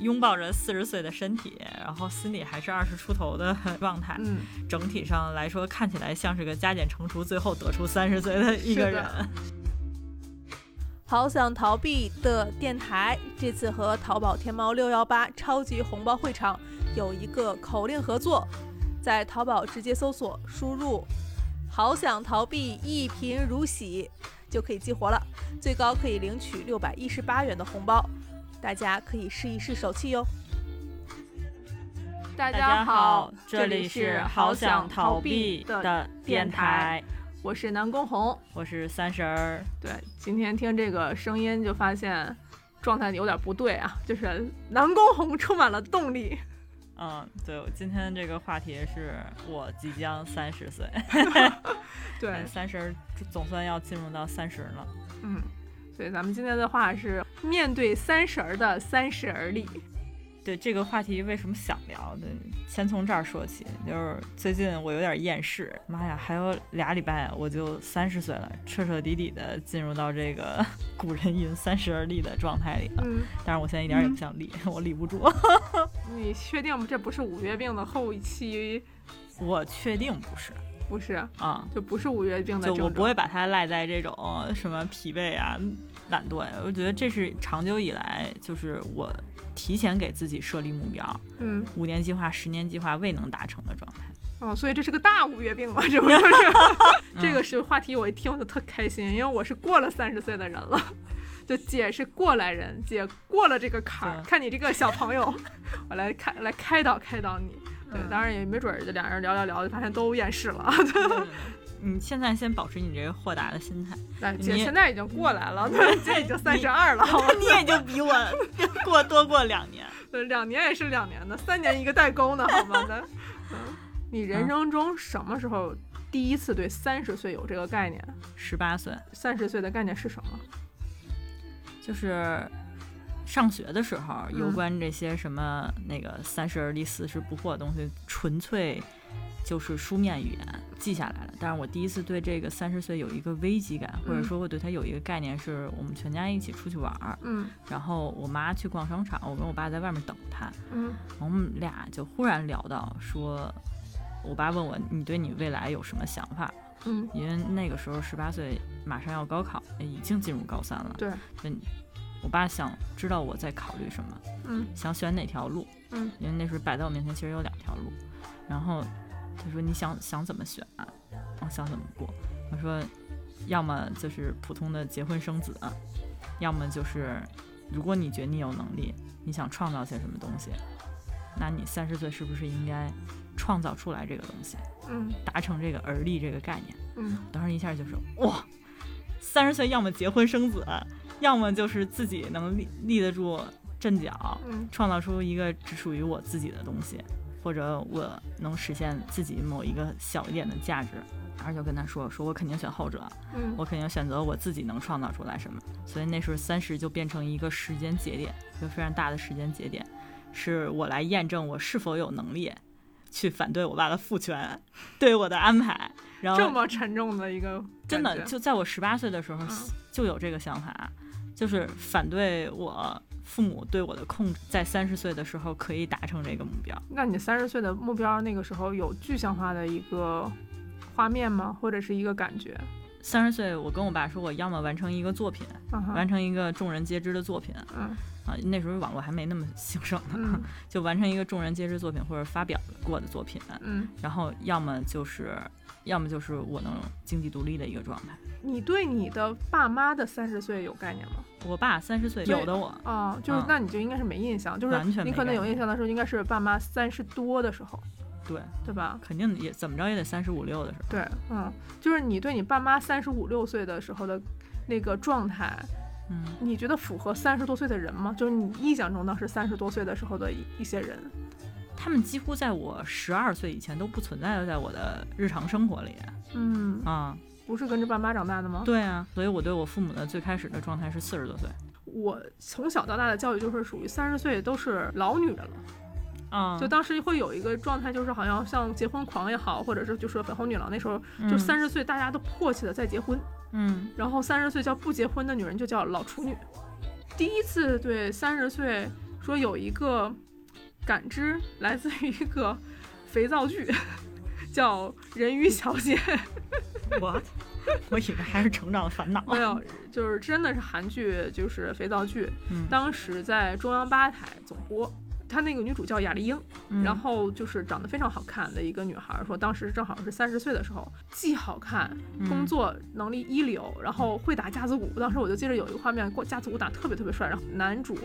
拥抱着四十岁的身体，然后心里还是二十出头的 状态。嗯，整体上来说，看起来像是个加减乘除，最后得出三十岁的一个人。好想逃避的电台这次和淘宝天猫六幺八超级红包会场有一个口令合作，在淘宝直接搜索输入“好想逃避一贫如洗”就可以激活了，最高可以领取六百一十八元的红包，大家可以试一试手气哟。大大家好好，，这里是好想逃避的的电台，我是南宫红。我是三十儿。对，今天听这个声音就发现状态有点不对啊，就是南宫红充满了动力。嗯，对，我今天这个话题是我即将三十岁，对，三十儿总算要进入到三十了。嗯，所以咱们今天的话是面对三十儿的三十而立。对这个话题为什么想聊呢？先从这儿说起，就是最近我有点厌世，妈呀，还有俩礼拜我就三十岁了，彻彻底底的进入到这个 古人云三十而立的状态里了。嗯，但是我现在一点也不想立，我立不住。你确定这不是五月病的后期？我确定不是不是，啊、就不是五月病的症状。就我不会把它赖在这种什么疲惫啊、懒惰呀，我觉得这是长久以来就是我提前给自己设立目标，嗯，五年计划、十年计划未能达成的状态。哦，所以这是个大五月病嘛，这不就是？这个是话题，我一听我就特开心，因为我是过了三十岁的人了。就姐是过来人，姐过了这个坎儿，看你这个小朋友，我来开来开导开导你。对，嗯当然也没准儿就俩人聊聊聊，就发现都厌世了。你现在先保持你这个豁达的心态，来，姐你现在已经过来了，对，姐已经三十二了，好吗？你也就比我过多过两年。对，两年也是两年的，三年一个代沟呢，好吗？咱，嗯，你人生中什么时候第一次对三十岁有这个概念？十八岁三十岁的概念是什么？就是上学的时候，嗯有关这些什么那个三十而立、四十不惑的东西，纯粹就是书面语言记下来了。但是我第一次对这个三十岁有一个危机感，或者嗯说我对它有一个概念，是我们全家一起出去玩儿，嗯然后我妈去逛商场，我跟我爸在外面等她，嗯我们俩就忽然聊到说，我爸问我你对你未来有什么想法？嗯，因为那个时候十八岁，马上要高考，已经进入高三了。对，所以我爸想知道我在考虑什么，嗯想选哪条路。嗯，因为那时候摆在我面前其实有两条路，然后他说你想想怎么选啊？我想怎么过？我说要么就是普通的结婚生子，要么就是如果你觉得你有能力，你想创造些什么东西，那你三十岁是不是应该创造出来这个东西，嗯达成这个而立这个概念？嗯当时一下就是哇，三十岁要么结婚生子，要么就是自己能立立得住阵脚，嗯创造出一个只属于我自己的东西，或者我能实现自己某一个小一点的价值。然后就跟他说，说我肯定选后者，嗯我肯定选择我自己能创造出来什么。所以那时候三十就变成一个时间节点，一个非常大的时间节点，是我来验证我是否有能力去反对我爸的父权对我的安排。然后这么沉重的一个真的就在我十八岁的时候嗯就有这个想法，就是反对我父母对我的控制，在三十岁的时候可以达成这个目标。那你三十岁的目标那个时候有具象化的一个画面吗？或者是一个感觉？三十岁，我跟我爸说，我要么完成一个作品，完成一个众人皆知的作品嗯啊，那时候网络还没那么兴盛呢，嗯 就完成一个众人皆知作品或者发表过的作品，嗯，然后要么就是，要么就是我能经济独立的一个状态。你对你的爸妈的三十岁有概念吗？我爸三十岁，有的我，哦，就是嗯那你就应该是没印象，就是完全没你可能有印象的时候，应该是爸妈三十多的时候，对，对吧？肯定也怎么着也得三十五六的时候。对，嗯，就是你对你爸妈三十五六岁的时候的那个状态，嗯，你觉得符合三十多岁的人吗？就是你印象中当时三十多岁的时候的一一些人。他们几乎在我十二岁以前都不存在在我的日常生活里嗯，啊。不是跟着爸妈长大的吗？对啊，所以我对我父母的最开始的状态是四十多岁。我从小到大的教育就是属于三十岁都是老女人了，啊，就当时会有一个状态，就是好像像结婚狂也好，或者是就是粉红女郎那时候，就三十岁大家都迫切的在结婚，嗯然后三十岁叫不结婚的女人就叫老处女。第一次对三十岁说有一个感知来自于一个肥皂剧，叫《人鱼小姐》。我我以为还是成长的烦恼。没有，就是真的是韩剧，就是肥皂剧。嗯当时在中央八台总播，她那个女主叫雅丽英，嗯然后就是长得非常好看的一个女孩儿，说当时正好是三十岁的时候，既好看，嗯工作能力一流，然后会打架子鼓。当时我就记得有一个画面，过架子鼓打特别特别帅，然后男主。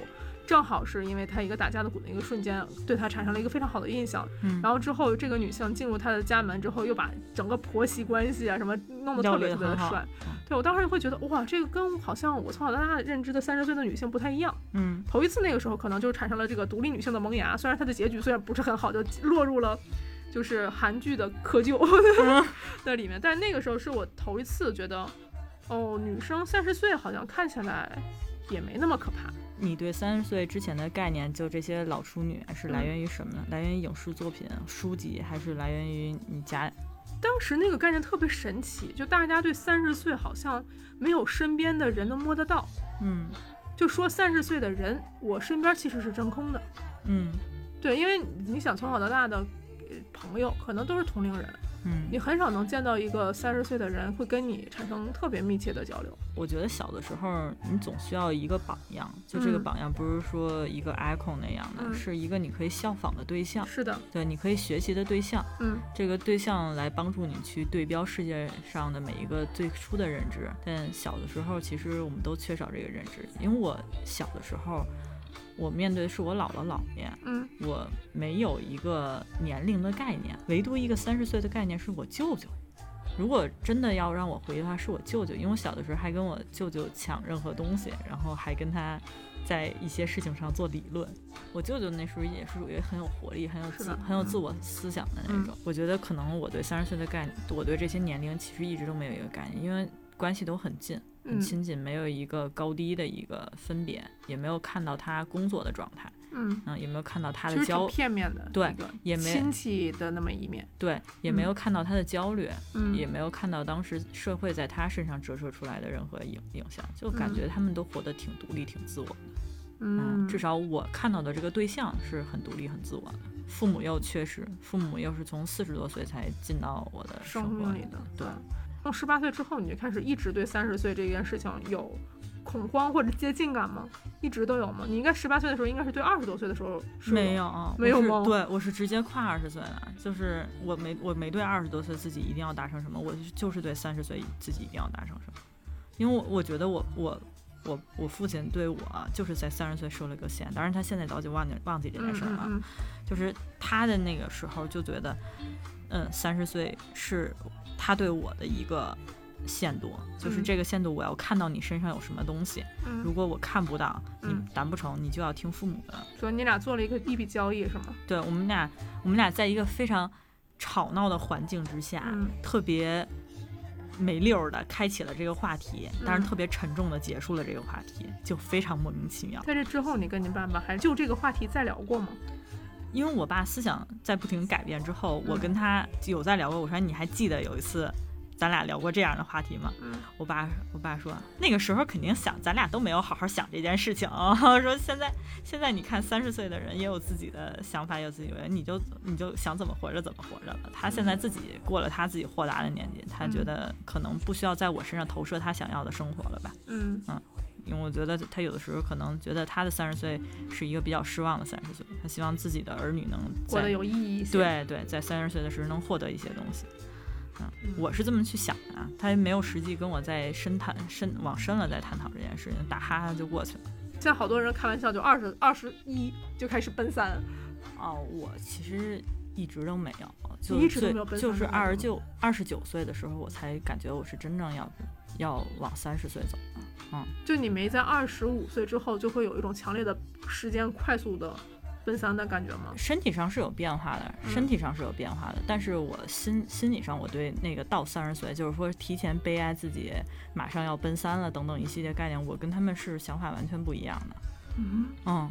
正好是因为他一个打架的鼓的一个瞬间，对他产生了一个非常好的印象。嗯然后之后，这个女性进入他的家门之后，又把整个婆媳关系啊什么弄得特别特别的帅。对我当时会觉得，哇，这个跟好像我从小到大认知的三十岁的女性不太一样。嗯头一次那个时候可能就产生了这个独立女性的萌芽，虽然她的结局虽然不是很好，就落入了就是韩剧的窠臼嗯 在里面，但是那个时候是我头一次觉得，哦，女生三十岁好像看起来也没那么可怕。你对三十岁之前的概念，就这些老处女是来源于什么呢？来源于影视作品、书籍，还是来源于你家？当时那个概念特别神奇，就大家对三十岁好像没有身边的人能摸得到，嗯就说三十岁的人，我身边其实是真空的。嗯对，因为你想从小到大的呃朋友可能都是同龄人，嗯你很少能见到一个三十岁的人会跟你产生特别密切的交流。我觉得小的时候你总需要一个榜样，就这个嗯榜样不是说一个 icon 那样的，嗯是一个你可以效仿的对象，是的，对，你可以学习的对象。嗯这个对象来帮助你去对标世界上的每一个最初的认知。但小的时候，其实我们都缺少这个认知，因为我小的时候，我面对的是我姥姥姥爷，嗯我没有一个年龄的概念，唯独一个三十岁的概念是我舅舅。如果真的要让我回忆的话，是我舅舅，因为我小的时候还跟我舅舅抢任何东西，然后还跟他在一些事情上做理论。我舅舅那时候也是属于很有活力、很有自很有自我思想的那嗯种。我觉得可能我对三十岁的概念，我对这些年龄其实一直都没有一个概念，因为关系都很近。很嗯亲近，没有一个高低的一个分别，也没有看到他工作的状态，嗯，嗯，也没有看到他的焦，片面的，对也没亲戚的那么一面。对，也没嗯有看到他的焦虑，嗯，也没有看到当时社会在他身上折射出来的任何影影响，就感嗯觉他们都活得挺独立、挺自我的。嗯，至少我看到的这个对象是很独立、很自我的。父母又缺失，父母又是从四十多岁才进到我的生活里的。对，从十八岁之后，你就开始一直对三十岁这件事情有恐慌或者接近感吗？一直都有吗？你应该十八岁的时候，应该是对二十多岁的时候是没有啊，没有吗对，我是直接跨二十岁的，就是我没我没对二十多岁自己一定要达成什么，我就是对三十岁自己一定要达成什么，因为我我觉得我我我我父亲对我就是在三十岁设了个限，当然他现在早就忘记忘记这嗯件事儿了，嗯就是他的那个时候就觉得，嗯，三十岁是他对我的一个限度，就是嗯这个限度我要看到你身上有什么东西，如果我看不到，你嗯达不成，你就要听父母的。所以你俩做了一个一笔交易是吗？对我们俩，我们俩在一个非常吵闹的环境之下，嗯特别没溜儿的开启了这个话题，但是嗯特别沉重的结束了这个话题，就非常莫名其妙。在这之后，你跟你爸爸还就这个话题再聊过吗？因为我爸思想在不停改变之后，我嗯跟他有在聊过。我说你还记得有一次咱俩聊过这样的话题吗？嗯我爸我爸说那个时候肯定想，咱俩都没有好好想这件事情。说现在现在你看三十岁的人也有自己的想法，也有自己的人，你就你就想怎么活着怎么活着了。他现在自己过了他自己豁达的年纪，他觉得可能不需要在我身上投射他想要的生活了吧。嗯嗯因为我觉得他有的时候可能觉得他的三十岁是一个比较失望的三十岁，他希望自己的儿女能过得有意义一些。，对对，在三十岁的时候能获得一些东西。嗯，我是这么去想的啊，他也没有实际跟我在深谈深往深了再探讨这件事情，打哈哈就过去了。现在好多人开玩笑，就二十二十一就开始奔三。哦，我其实一直都没有，就一直都没有奔就是三的感觉二十九二十九岁的时候，我才感觉我是真正要要往三十岁走了。就你没在二十五岁之后，就会有一种强烈的时间快速的奔三的感觉吗？身体上是有变化的，嗯身体上是有变化的，但是我心心理上，我对那个到三十岁，就是说提前悲哀自己马上要奔三了等等一系列概念，我跟他们是想法完全不一样的。嗯嗯，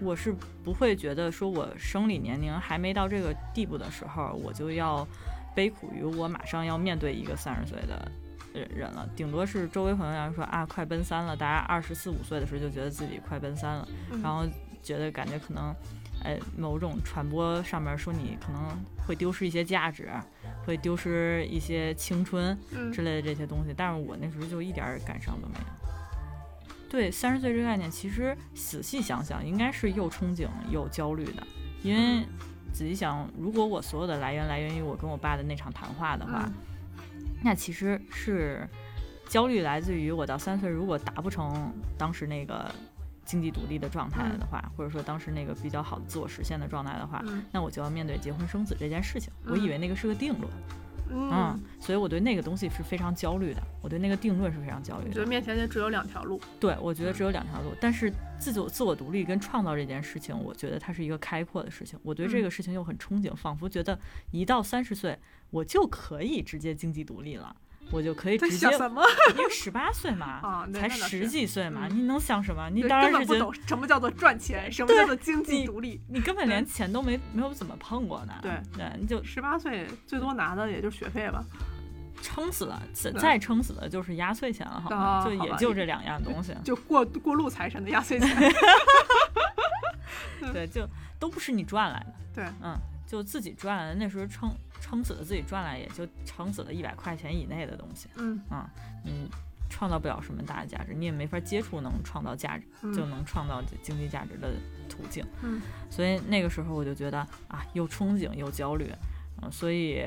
我是不会觉得说我生理年龄还没到这个地步的时候，我就要悲苦于我马上要面对一个三十岁的人人了。顶多是周围朋友要说啊，快奔三了，大家二十四五岁的时候就觉得自己快奔三了，嗯然后觉得感觉可能，呃，某种传播上面说你可能会丢失一些价值，会丢失一些青春嗯之类的这些东西，但是我那时候就一点儿感伤都没有。对三十岁这个概念，其实仔细想想，应该是又憧憬又焦虑的，因为仔细想，如果我所有的来源来源于我跟我爸的那场谈话的话，嗯那其实是焦虑来自于我到三岁如果达不成当时那个经济独立的状态的话，或者说当时那个比较好的自我实现的状态的话，嗯那我就要面对结婚生子这件事情。我嗯以为那个是个定论，嗯嗯，所以我对那个东西是非常焦虑的，我对那个定论是非常焦虑的我觉得。面前就只有两条路。对，我觉得只有两条路，但是自我自我独立跟创造这件事情，我觉得它是一个开阔的事情。我对这嗯个事情又很憧憬，仿佛觉得一到三十岁，我就可以直接经济独立了，我就可以直接想，什么因为 十八岁嘛，啊？才十几岁嘛，嗯你能想什么？你当然是根本不懂什么叫做赚钱，什么叫做经济独立。你根本连钱都没没有怎么碰过呢。对对，你就十八岁最多拿的也就是学费吧。撑死了，再再撑死了就是压岁钱了，好吗？就也就这两样东西。就过过路财神的压岁钱。对，就都不是你赚来的。对，嗯，就自己赚来的，那时候撑撑死了自己赚来，也就撑死了一百块钱以内的东西。嗯啊，你创造不了什么大的价值，你也没法接触能创造价值，嗯就能创造经济价值的途径。嗯所以那个时候我就觉得啊，又憧憬又焦虑，嗯，所以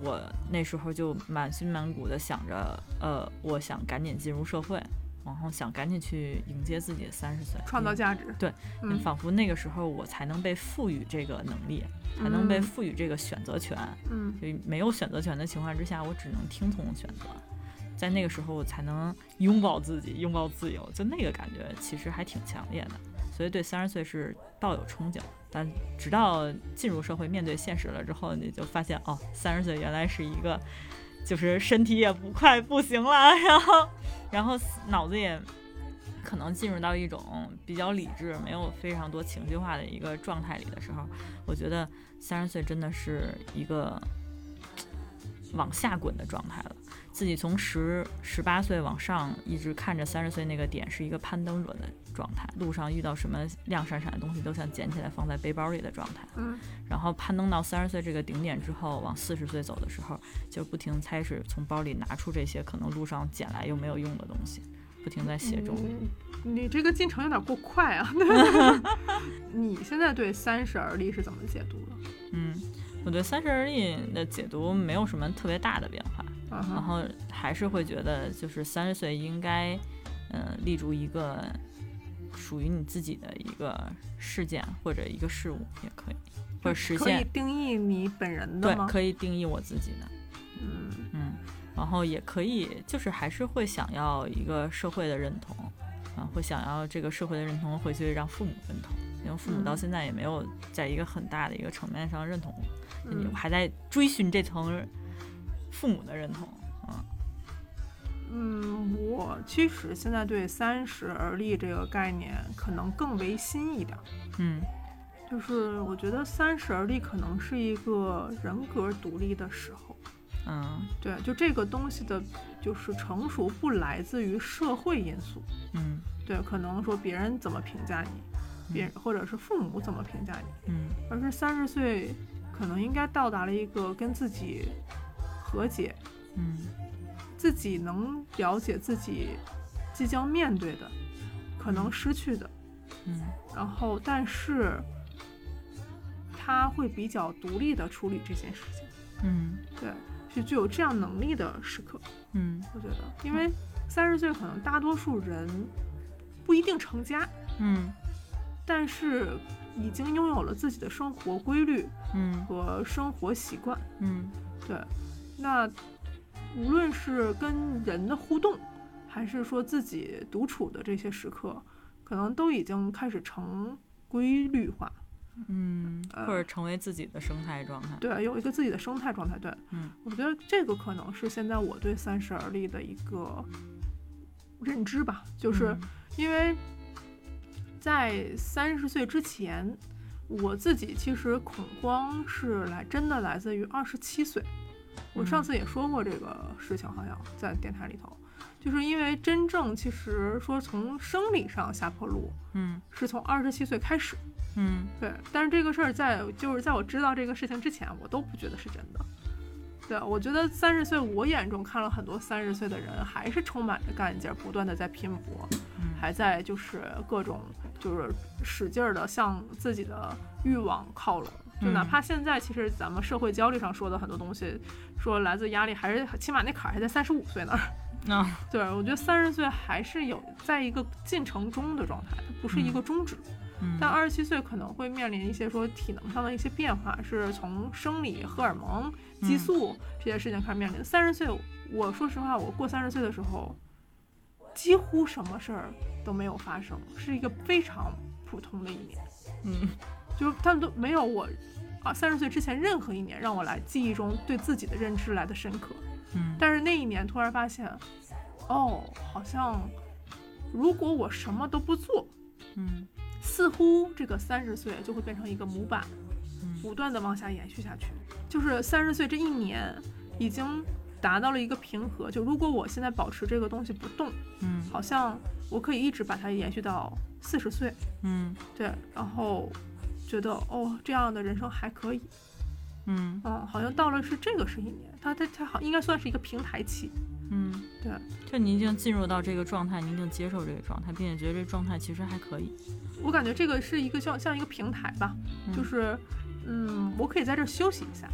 我那时候就满心满谷的想着，呃，我想赶紧进入社会，然后想赶紧去迎接自己的三十岁，嗯创造价值。对，嗯，仿佛那个时候我才能被赋予这个能力，才能被嗯赋予这个选择权。嗯就没有选择权的情况之下，我只能听从选择。在那个时候，我才能拥抱自己，拥抱自由，就那个感觉其实还挺强烈的。所以对三十岁是抱有憧憬，但直到进入社会，面对现实了之后，你就发现哦，三十岁原来是一个，就是身体也不快不行了，然后，然后脑子也可能进入到一种比较理智、没有非常多情绪化的一个状态里的时候，我觉得三十岁真的是一个往下滚的状态了。自己从十十八岁往上，一直看着三十岁那个点是一个攀登者的状态，路上遇到什么亮闪闪的东西都想捡起来放在背包里的状态。嗯然后攀登到三十岁这个顶点之后，往四十岁走的时候，就不停开始从包里拿出这些可能路上捡来又没有用的东西，不停在写中。嗯你这个进程有点过快啊！你现在对三十而立是怎么解读的？嗯，我对三十而立的解读没有什么特别大的变化。然后还是会觉得，就是三十岁应该，呃，立足一个属于你自己的一个事件或者一个事物也可以，或者实现可以，定义你本人的对，吗？可以定义我自己的，嗯。嗯，然后也可以，就是还是会想要一个社会的认同，啊，会想要这个社会的认同回去让父母认同，因为父母到嗯现在也没有在一个很大的一个层面上认同我，你嗯还在追寻这层父母的认同，嗯。嗯，我其实现在对三十而立这个概念可能更为新一点儿，嗯就是我觉得三十而立可能是一个人格独立的时候。嗯对，就这个东西的，就是成熟不来自于社会因素，嗯对，可能说别人怎么评价你，别人或者是父母怎么评价你，嗯而是三十岁可能应该到达了一个跟自己和解，嗯自己能了解自己即将面对的，可能失去的，嗯。然后但是他会比较独立的处理这件事情，嗯。对，是具有这样能力的时刻。嗯。我觉得，因为三十岁可能大多数人不一定成家，嗯。但是已经拥有了自己的生活规律嗯。和生活习惯。嗯。对，那无论是跟人的互动，还是说自己独处的这些时刻，可能都已经开始成规律化。嗯，呃或者成为自己的生态状态。对，有一个自己的生态状态。对，嗯我觉得这个可能是现在我对三十而立的一个认知吧，就是。嗯因为在三十岁之前，我自己其实恐慌是来真的来自于二十七岁。我上嗯次也说过这个事情，好像在电台里头，就是因为真正其实说从生理上下坡路嗯是从二十七岁开始，嗯对，但是这个事儿在就是在我知道这个事情之前，我都不觉得是真的。对，我觉得三十岁，我眼中看了很多三十岁的人，还是充满着干劲儿，不断的在拼搏，嗯还在就是各种就是使劲儿的向自己的欲望靠拢。就哪嗯怕现在，其实咱们社会焦虑上说的很多东西，说来自压力，还是起码那坎儿还在三十五岁那儿。那对，我觉得三十岁还是有在一个进程中的状态，它不是一个终止。嗯但二十七岁可能会面临一些说体能上的一些变化，是从生理、荷尔蒙、激素这些事情开始面临。三十岁，我说实话，我过三十岁的时候，几乎什么事儿都没有发生，是一个非常普通的一年，嗯就是他们都没有我啊三十岁之前任何一年让我来记忆中对自己的认知来的深刻。嗯但是那一年突然发现，哦，好像如果我什么都不做，嗯似乎这个三十岁就会变成一个模板，嗯不断的往下延续下去。就是三十岁这一年已经达到了一个平和。就如果我现在保持这个东西不动，嗯好像我可以一直把它延续到四十岁，嗯对，然后觉得哦，这样的人生还可以，嗯。嗯，好像到了是这个是一年，它它它好应该算是一个平台期，嗯，对，就你已经进入到这个状态，你已经接受这个状态，并且觉得这状态其实还可以。我感觉这个是一个像像一个平台吧，嗯。就是，嗯，我可以在这儿休息一下，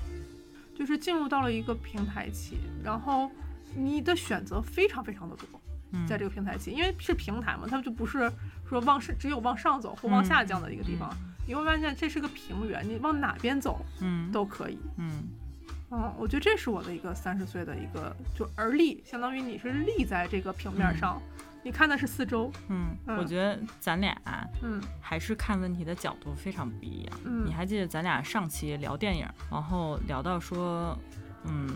就是进入到了一个平台期，然后你的选择非常非常的多，嗯在这个平台期，因为是平台嘛，它就不是说往上只有往上走或往下降的一个地方，你会发现这是个平原，你往哪边走嗯都可以。嗯嗯，我觉得这是我的一个三十岁的一个就而立，相当于你是立在这个平面上，你看的是四周，嗯，嗯我觉得咱俩嗯还是看问题的角度非常不一样。嗯你还记得咱俩上期聊电影，然后聊到说，嗯，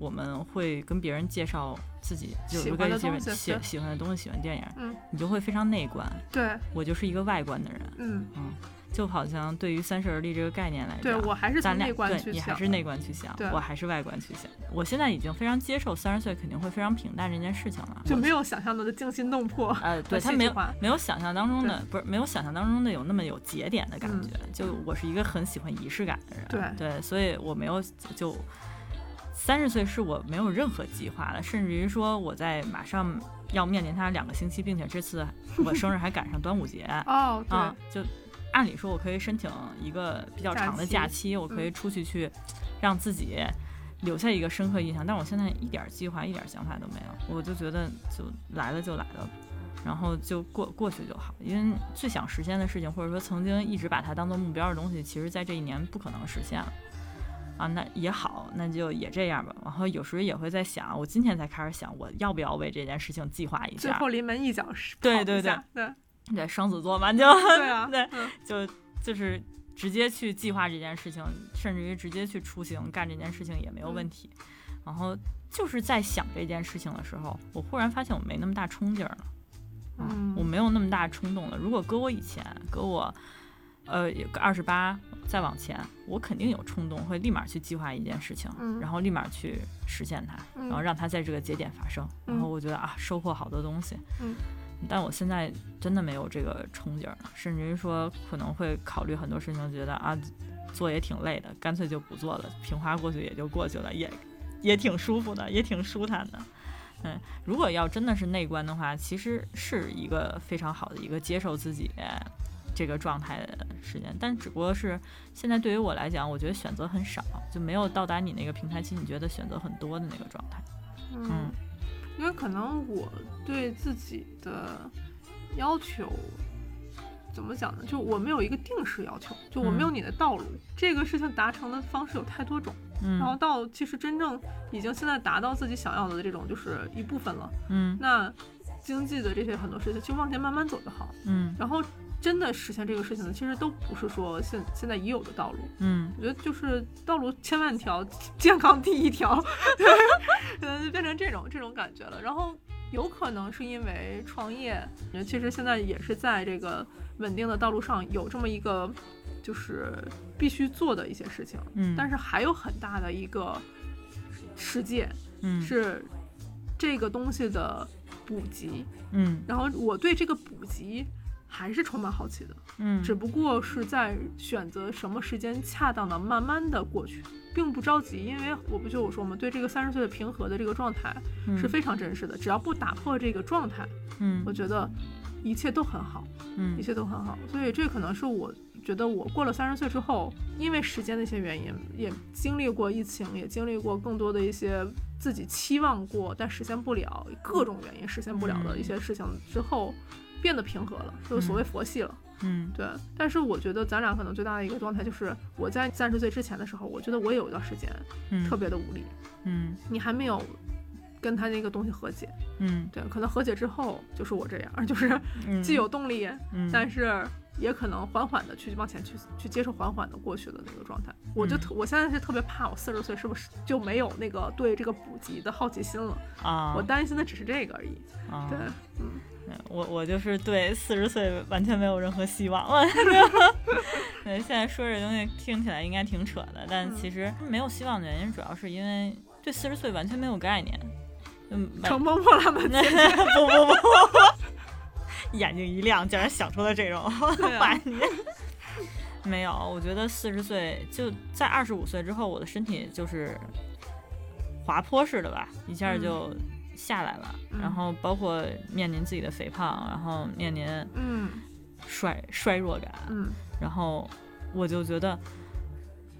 我们会跟别人介绍自己，就是喜欢的东西喜喜欢的东西、喜欢电影，嗯，你就会非常内观。对，我就是一个外观的人，嗯嗯，就好像对于三十而立这个概念来讲对讲，我还是从咱俩内观去想对你还是内观去想，我还是外观去想。我现在已经非常接受三十岁肯定会非常平淡这件事情了，就没有想象中的惊心动魄。呃，对他没有没有想象当中的，不是没有想象当中的有那么有节点的感嗯觉。就我是一个很喜欢仪式感的人，对所以我没有就三十岁是我没有任何计划的，甚至于说我在马上要面临它两个星期，并且这次我生日还赶上端午节 哦，对，啊，就按理说我可以申请一个比较长的假假期，我可以嗯出去去让自己。留下一个深刻印象，但我现在一点计划、一点想法都没有，我就觉得就来了就来了，然后就过过去就好。因为最想实现的事情，或者说曾经一直把它当做目标的东西，其实在这一年不可能实现了。啊，那也好，那就也这样吧。然后有时候也会在想，我今天才开始想，我要不要为这件事情计划一下？最后临门一脚是跑一对对对对，双子座嘛，就对啊，对嗯就就是直接去计划这件事情，甚至于直接去出行干这件事情也没有问题。然后就是在想这件事情的时候，我忽然发现我没那么大冲劲儿了，啊嗯我没有那么大冲动了。如果搁我以前，搁我呃二十八再往前，我肯定有冲动，会立马去计划一件事情，嗯然后立马去实现它，嗯然后让它在这个节点发生。然后嗯我觉得啊，收获好多东西。嗯但我现在真的没有这个冲劲儿了，甚至于说可能会考虑很多事情，觉得啊，做也挺累的，干脆就不做了，平滑过去也就过去了，也也挺舒服的，也挺舒坦的。嗯，如果要真的是内观的话，其实是一个非常好的一个接受自己这个状态的时间，但只不过是现在对于我来讲，我觉得选择很少，就没有到达你那个平台期，你觉得选择很多的那个状态。嗯，因为可能我对自己的要求怎么讲呢？就我没有一个定式要求，就我没有你的道路。这个事情达成的方式有太多种，然后嗯到其实真正已经现在达到自己想要的这种就是一部分了。嗯那经济的这些很多事情，就往前慢慢走就好。嗯然后真的实现这个事情呢，其实都不是说现现在已有的道路。嗯我觉得就是道路千万条，健康第一条，对，就变成这种这种感觉了。然后有可能是因为创业，其实现在也是在这个稳定的道路上有这么一个就是必须做的一些事情，嗯，但是还有很大的一个世界嗯是这个东西的补给，嗯。然后我对这个补给还是充满好奇的，嗯。只不过是在选择什么时间恰当的慢慢的过去，并不着急，因为我不就我说嘛，对这个三十岁的平和的这个状态是非常真实的，只要不打破这个状态，嗯。我觉得一切都很好。嗯。一切都很好，所以这可能是我觉得我过了三十岁之后，因为时间的一些原因，也经历过疫情，也经历过更多的一些自己期望过但实现不了各种原因实现不了的一些事情之后，变得平和了，就是所谓佛系了。嗯。对，但是我觉得咱俩可能最大的一个状态就是，我在三十岁之前的时候，我觉得我也有一段时间嗯。特别的无力，嗯。你还没有跟他那个东西和解，嗯。对，可能和解之后就是我这样，就是嗯。既有动力，嗯。但是也可能缓缓的去往前去去接受缓缓的过去的那个状态。我就嗯特、我现在是特别怕，我四十岁是不是就没有那个对这个补给的好奇心了？啊我担心的只是这个而已。啊对，嗯，我我就是对四十岁完全没有任何希望了。对，现在说这东西听起来应该挺扯的，但嗯其实没有希望的原因，主要是因为对四十岁完全没有概念。嗯，乘风破浪的那不不不不，眼睛一亮，竟然想出了这种对啊 话题。没有，我觉得四十岁就在二十五岁之后，我的身体就是滑坡式的吧，一下就下来了。嗯然后包括面临自己的肥胖，然后面临嗯衰衰弱感，嗯然后我就觉得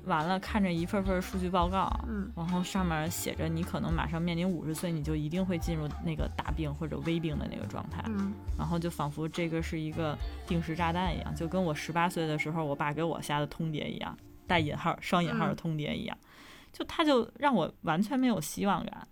完了，看着一份份数据报告，嗯。然后上面写着你可能马上面临五十岁，你就一定会进入那个大病或者危病的那个状态，嗯。然后就仿佛这个是一个定时炸弹一样，就跟我十八岁的时候我爸给我下的通牒一样，带引号双引号的嗯。通牒一样，就他就让我完全没有希望感。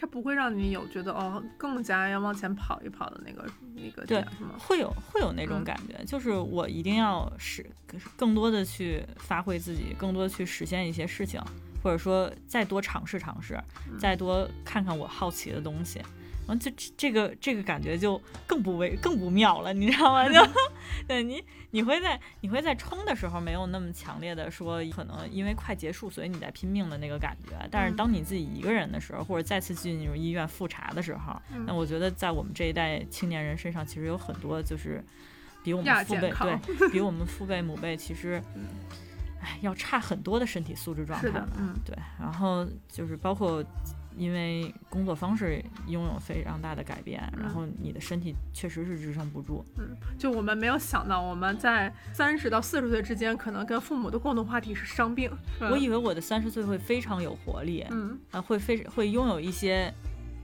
它不会让你有觉得哦更加要往前跑一跑的那个那个对点是吗？会有会有那种嗯感觉，就是我一定要使更多的去发挥自己，更多的去实现一些事情，或者说再多尝试尝试，嗯再多看看我好奇的东西。然后就这这个这个感觉就更不微更不妙了，你知道吗？就 对你你会在你会在冲的时候没有那么强烈的说，可能因为快结束，所以你在拼命的那个感觉。但是嗯当你自己一个人的时候，或者再次进入医院复查的时候，嗯那我觉得在我们这一代青年人身上，其实有很多就是比我们父辈对比我们父辈母辈其实 嗯，哎要差很多的身体素质状态是的了。，嗯对，然后就是包括因为工作方式拥有非常大的改变，然嗯后你的身体确实是支撑不住。嗯，就我们没有想到我们在三十到四十岁之间，可能跟父母的共同话题是伤病。我以为我的三十岁会非常有活力，嗯啊，会非会拥有一些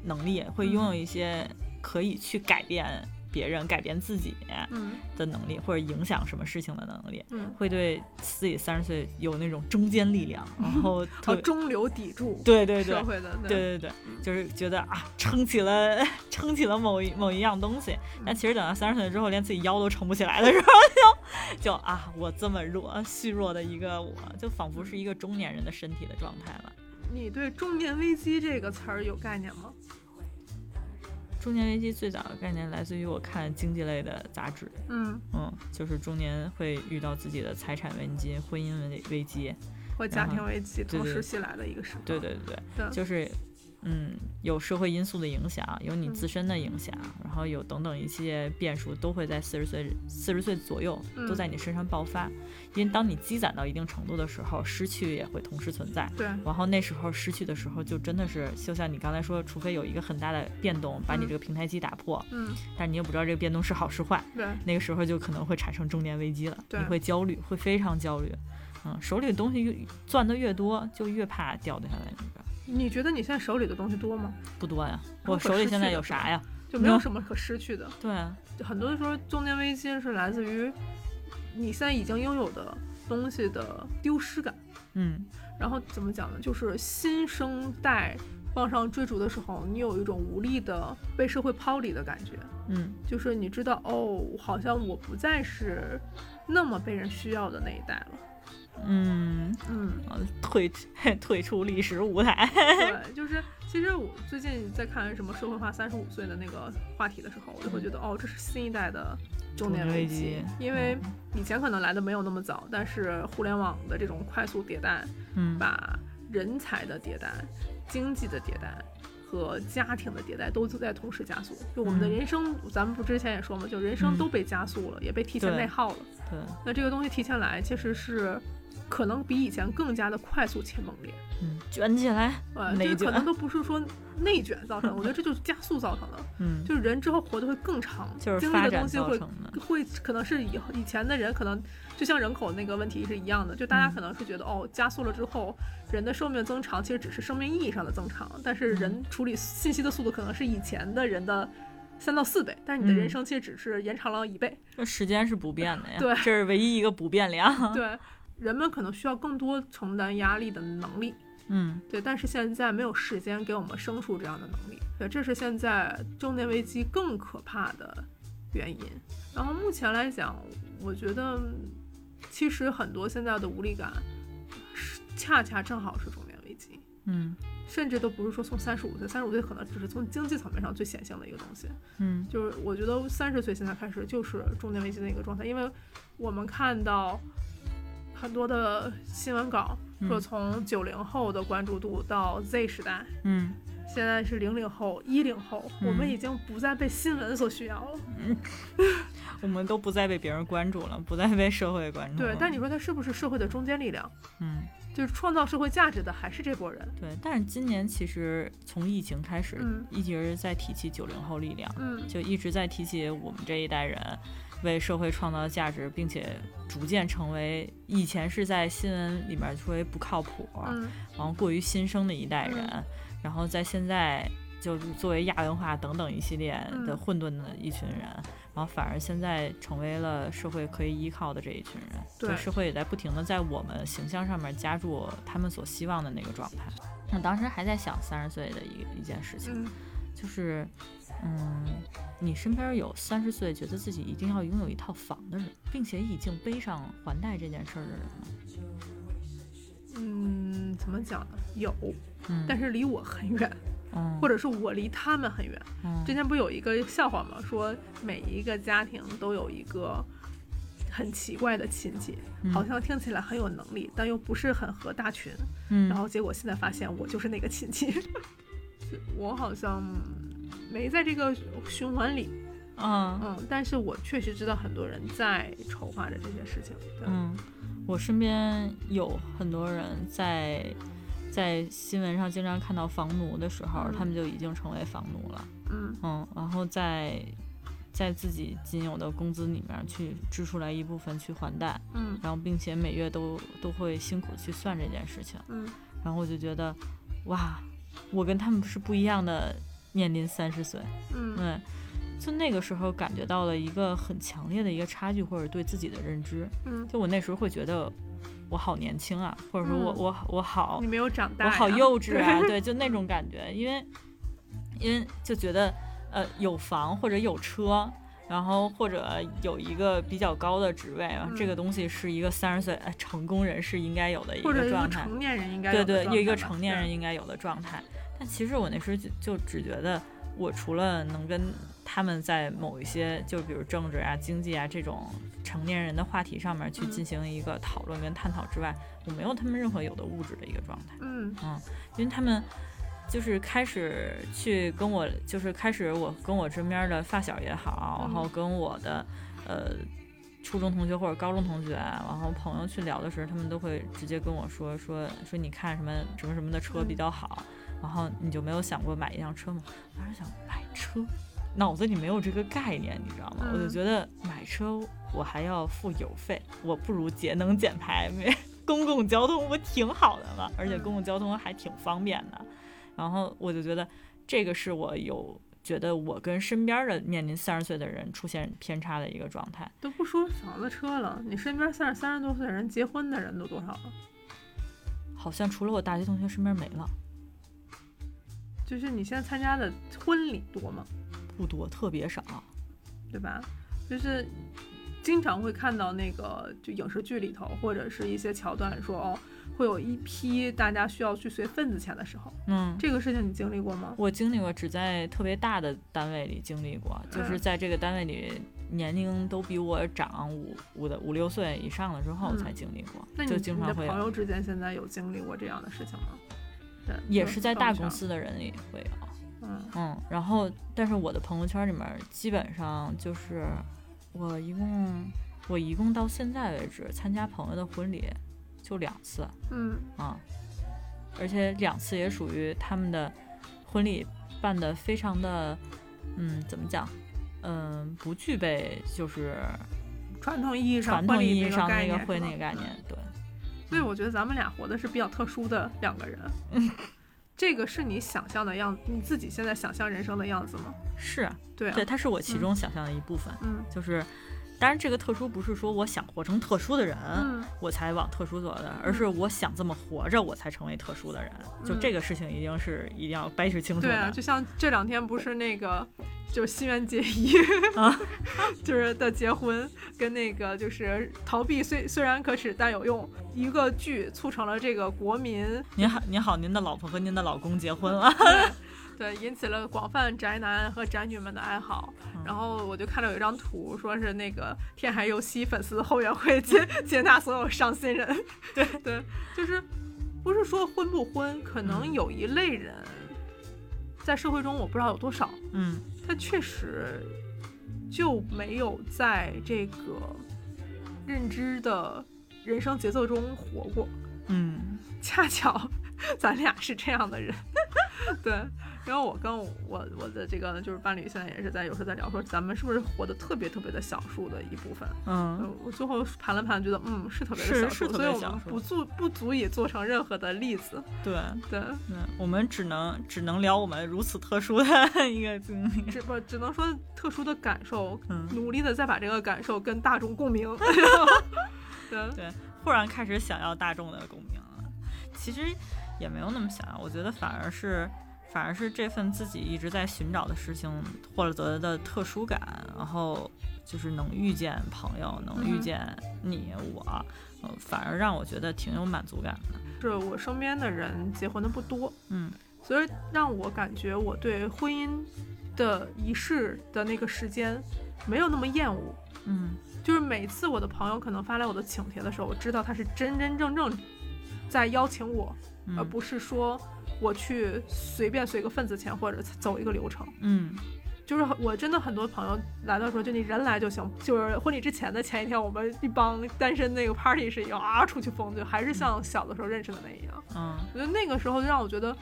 能力，会拥有嗯一些可以去改变别人、改变自己嗯的能力，或者影响什么事情的能力。嗯，会对自己三十岁有那种中坚力量，然后中流砥柱，对对对社会的，对对对，就是觉得啊，撑起了撑起了某一某一样东西。但其实等到三十岁之后，连自己腰都撑不起来的时候，就就啊，我这么弱虚弱的一个我，就仿佛是一个中年人的身体的状态了。你对中年危机这个词儿有概念吗？中年危机最早的概念来自于我看经济类的杂志，嗯，嗯，就是中年会遇到自己的财产危机、婚姻危危机，或家庭危机同时袭来的一个时对对对就是嗯，有社会因素的影响，有你嗯自身的影响，然后有等等一些变数，都会在四十岁四十岁左右嗯都在你身上爆发。因为当你积攒到一定程度的时候，失去也会同时存在。对然后那时候失去的时候，就真的是就像你刚才说，除非有一个很大的变动把你嗯这个平台期打破，嗯，但是你也不知道这个变动是好是坏，对，那个时候就可能会产生中年危机了，对你会焦虑，会非常焦虑。嗯，手里的东西越攥得越多，就越怕掉得下来那个。你觉得你现在手里的东西多吗？不多呀，我手里现在有啥呀？就没有什么可失去的。对啊，很多时候，中年危机是来自于你现在已经拥有的东西的丢失感。嗯然后怎么讲呢？就是新生代往上追逐的时候，你有一种无力的被社会抛离的感觉。嗯就是你知道，哦，好像我不再是那么被人需要的那一代了。嗯，嗯，呃退 退出历史舞台。对，就是其实我最近在看什么社会化三十五岁的那个话题的时候，我就会觉得，哦，这是新一代的中年危机因为以前可能来的没有那么早，但是互联网的这种快速迭代，嗯。把人才的迭代、经济的迭代和家庭的迭代都在同时加速。就我们的嗯。人生，咱们不之前也说嘛，就人生嗯。都被加速了，也被提前内耗了。对，那这个东西提前来，其实是可能比以前更加的快速且猛烈。嗯，卷起来，呃，这可能都不是说内卷造成的，我觉得这就是加速造成的。嗯，就是人之后活得会更长，就是经历的东西会会可能是以后以前的人可能就像人口那个问题是一样的，就大家嗯可能是觉得、哦，加速了之后人的寿命增长其实只是生命意义上的增长，但是人处理信息的速度可能是以前的人的三到四倍，但是你的人嗯生其实只是延长了一倍。这时间是不变的呀，对这是唯一一个不变量。对，人们可能需要更多承担压力的能力。嗯对，但是现在没有时间给我们生出这样的能力，对，这是现在中年危机更可怕的原因。然后目前来讲，我觉得其实很多现在的无力感，是恰恰正好是中年危机，嗯甚至都不是说从三十五岁，三十五岁可能只是从经济层面上最显性的一个东西。嗯就是我觉得三十岁现在开始就是中年危机的一个状态，因为我们看到很多的新闻稿说，嗯从九零后的关注度到 Z 时代，嗯现在是零零后、一零后，我们嗯已经不再被新闻所需要了。嗯 我们都不再被别人关注了，不再被社会关注了。对，但你说它是不是社会的中坚力量？嗯就是创造社会价值的还是这波人？对，但是今年其实从疫情开始，嗯一直在提起九零后力量，嗯就一直在提起我们这一代人为社会创造价值，并且逐渐成为以前是在新闻里面作为不靠谱，嗯。然后过于新生的一代人，嗯。然后在现在就作为亚文化等等一系列的嗯。混沌的一群人，然后反而现在成为了社会可以依靠的这一群人，对。就社会也在不停的在我们形象上面加注他们所希望的那个状态。我当时还在想三十岁的一一件事情，嗯。就是，嗯，你身边有三十岁觉得自己一定要拥有一套房的人，并且已经背上还贷这件事儿的人吗？嗯，怎么讲呢？有，嗯，但是离我很远，嗯，或者是我离他们很远。嗯之前不有一个笑话吗？说每一个家庭都有一个很奇怪的亲戚，嗯好像听起来很有能力，但又不是很合大群。嗯，然后结果现在发现我就是那个亲戚，我好像没在这个循环里，嗯嗯，但是我确实知道很多人在筹划着这些事情。对嗯，我身边有很多人在在新闻上经常看到房奴的时候，嗯他们就已经成为房奴了。嗯嗯，然后在在自己仅有的工资里面去支出来一部分去还贷，嗯然后并且每月都都会辛苦去算这件事情。嗯然后我就觉得，哇，我跟他们是不一样的，面临三十岁，嗯对，就那个时候感觉到了一个很强烈的一个差距，或者对自己的认知。嗯，就我那时候会觉得我好年轻啊，或者说我、嗯我我好你没有长大呀，我好幼稚啊，对，就那种感觉，因为因为就觉得呃有房或者有车。然后或者有一个比较高的职位这个东西是一个三十岁呃成功人士应该有的一或者一个个状态。成年人应该对对，一个成年人应该有的状态。但其实我那时候就就只觉得，我除了能跟他们在某一些，就比如政治啊、经济啊这种成年人的话题上面去嗯。进行一个讨论跟探讨之外，我没有他们任何有的物质的一个状态。嗯。嗯因为他们就是开始去跟我，就是开始我跟我身边的发小也好，然后嗯。跟我的呃初中同学或者高中同学，然后朋友去聊的时候，他们都会直接跟我说说说你看什么什么什么的车比较好，然后你就没有想过买一辆车吗？我当时想买车。脑子里没有这个概念，你知道吗？我就嗯觉得买车我还要付油费，我不如节能减排，没 公共交通不挺好的吗？而且嗯公共交通还挺方便的。然后我就觉得这个是我有觉得我跟身边的面临三十岁的人出现偏差的一个状态。都不说房子车了，你身边三十三十多岁的人结婚的人都多少了？好像除了我大学同学身边没了，就是你现在参加的婚礼多吗？不多，特别少。对吧？就是经常会看到那个就影视剧里头，或者是一些桥段说哦，会有一批大家需要去随份子钱的时候，嗯，这个事情你经历过吗？我经历过，只在特别大的单位里经历过，就是嗯在这个单位里年龄都比我长五五的五六岁以上了之后嗯才经历过，那你就经你的常会，朋友之间现在有经历过这样的事情吗？对，也是在大公。司的人里会有。嗯嗯，然后但是我的朋友圈里面基本上就是我一共我一共到现在为止参加朋友的婚礼就两次嗯啊，而且两次也属于他们的婚礼办的非常的嗯怎么讲嗯不具备就是传统意义上传统意义上那个概念是吧婚礼概念对。所以我觉得咱们俩活的是比较特殊的两个人。嗯 这个是你想象的样子，你自己现在想象人生的样子吗？是啊，对啊，对，它是我其中想象的一部分，嗯就是，当然这个特殊不是说我想活成特殊的人，嗯我才往特殊走的，而是我想这么活着，我才成为特殊的人。就嗯这个事情一定是一定要掰扯清楚的。对啊，就像这两天不是那个，就是新垣结衣啊，就是的结婚，跟那个就是逃避虽虽然可耻但有用，一个剧促成了这个国民您好，您好，您的老婆和您的老公结婚了。对对引起了广泛宅男和宅女们的爱好。嗯然后我就看到有一张图，说是那个天海佑希粉丝后援会接 接纳所有伤心人。对对，就是不是说婚不婚，可能嗯有一类人在社会中我不知道有多少，嗯他确实就没有在这个认知的人生节奏中活过。嗯恰巧 咱俩是这样的人，对。然后我跟我我的这个就是伴侣，现在也是在有时候在聊说，咱们是不是活得特别特别的小数的一部分？嗯嗯，我最后盘了盘，觉得嗯是特别的是小数，是特所以我们不足不足以做成任何的例子。对对，嗯，我们只能只能聊我们如此特殊的 一个经历。只不只能说特殊的感受，嗯，努力的再把这个感受跟大众共鸣。对，对，忽然开始想要大众的共鸣了。其实也没有那么想要，我觉得反而是，反而是这份自己一直在寻找的事情获得的特殊感，然后就是能遇见朋友，能遇嗯见你我，呃，反而让我觉得挺有满足感的。是我身边的人结婚的不多，嗯所以让我感觉我对婚姻的仪式的那个时间没有那么厌恶。嗯就是每次我的朋友可能发来我的请帖的时候，我知道他是真真正正在邀请我，而嗯不是说我去随便随个份子钱或者走一个流程。嗯就是我真的很多朋友来的时候，就你人来就行。就是婚礼之前的前一天，我们一帮单身那个 party 是一样啊出去疯，就还是像小的时候认识的那一样。嗯我觉得那个时候就让我觉得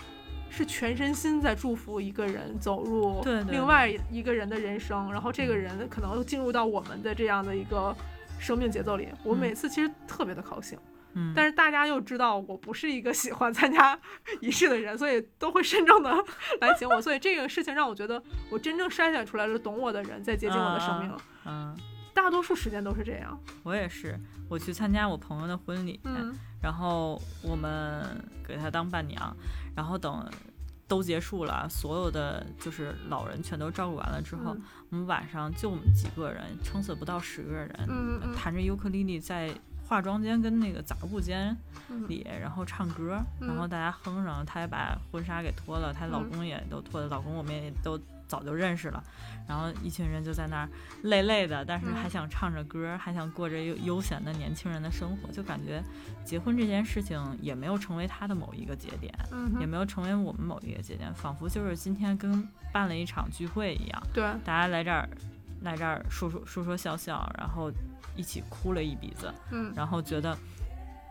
是全身心在祝福一个人走入另外一个人的人生，然后这个人可能进入到我们的这样的一个生命节奏里。我嗯每次其实特别的高兴，嗯，但是大家又知道我不是一个喜欢参加仪式的人，所以都会慎重的来请我。所以这个事情让我觉得我真正筛选出来了懂我的人在接近我的生命。嗯，大多数时间都是这样。我也是，我去参加我朋友的婚礼，嗯然后我们给他当伴娘，然后等都结束了，所有的就是老人全都照顾完了之后，嗯我们晚上就我们几个人，撑死不到十个人，嗯嗯弹着尤克里里在化妆间跟那个杂物间嗯。里，然后唱歌，然后大家哼上，她也把婚纱给脱了，她老嗯公也都脱了，老公我们也都早就认识了，然后一群人就在那儿累累的，但是嗯还想唱着歌，还想过着悠悠闲的年轻人的生活，就感觉结婚这件事情也没有成为他的某一个节点，嗯，也没有成为我们某一个节点，仿佛就是今天跟办了一场聚会一样，对，大家来这儿来这儿说说说说笑笑，然后一起哭了一鼻子，嗯。然后觉得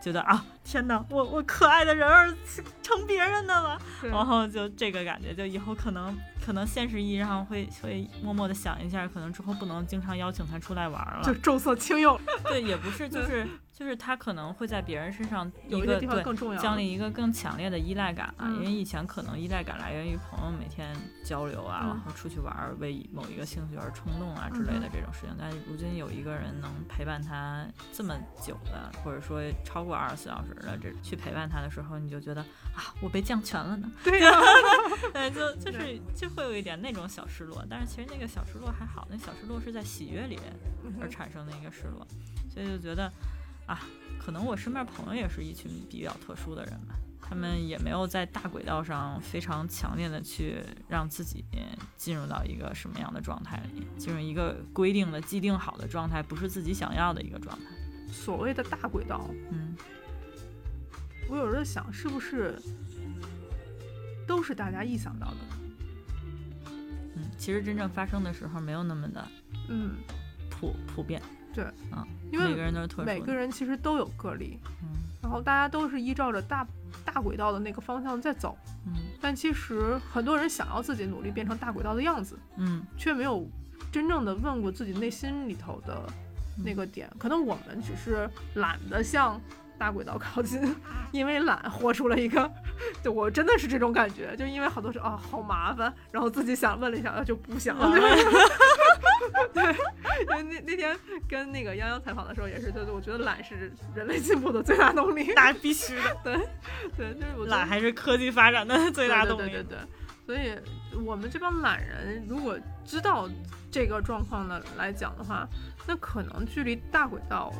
觉得啊，天哪，我我可爱的人儿成别人的了，然后就这个感觉，就以后可能可能现实意义上会会默默的想一下，可能之后不能经常邀请他出来玩儿了。就。重色轻友，对，也不是，就是就是他可能会在别人身上一个有一些地方对更重要。降临一个更强烈的依赖感啊，嗯因为以前可能依赖感来源于朋友每天交流啊，嗯然后出去玩儿，为某一个兴趣而冲动啊之类的嗯这种事情。但是如今有一个人能陪伴他这么久的，或者说超过二十四小时的这去陪伴他的时候，你就觉得啊，我被降权了呢。对呀、对，就就是就会有一点那种小失落，但是其实那个小失落还好，那小失落是在喜悦里而产生的一个失落，所以就觉得啊，可能我身边朋友也是一群比较特殊的人吧，他们也没有在大轨道上非常强烈的去让自己进入到一个什么样的状态里，进入一个规定的、既定好的状态，不是自己想要的一个状态。所谓的大轨道，嗯我有时候想，是不是都是大家臆想到的？嗯其实真正发生的时候没有那么的嗯，普普遍，因为每个人都是特殊的。每个人其实都有个例，嗯然后大家都是依照着大大轨道的那个方向在走，嗯但其实很多人想要自己努力变成大轨道的样子，嗯却没有真正的问过自己内心里头的那个点。可能我们只是懒得向大轨道靠近，因为懒活出了一个，就我真的是这种感觉，就因为好多时候啊好麻烦，然后自己想问了一下，啊就不想了。对，因为那那天跟那个泱泱采访的时候也是，就是我觉得懒是人类进步的最大动力。那必须的，对，对就是我懒还是科技发展的最大动力。对对对对对所以我们这帮懒人如果知道这个状况的来讲的话，那可能距离大轨道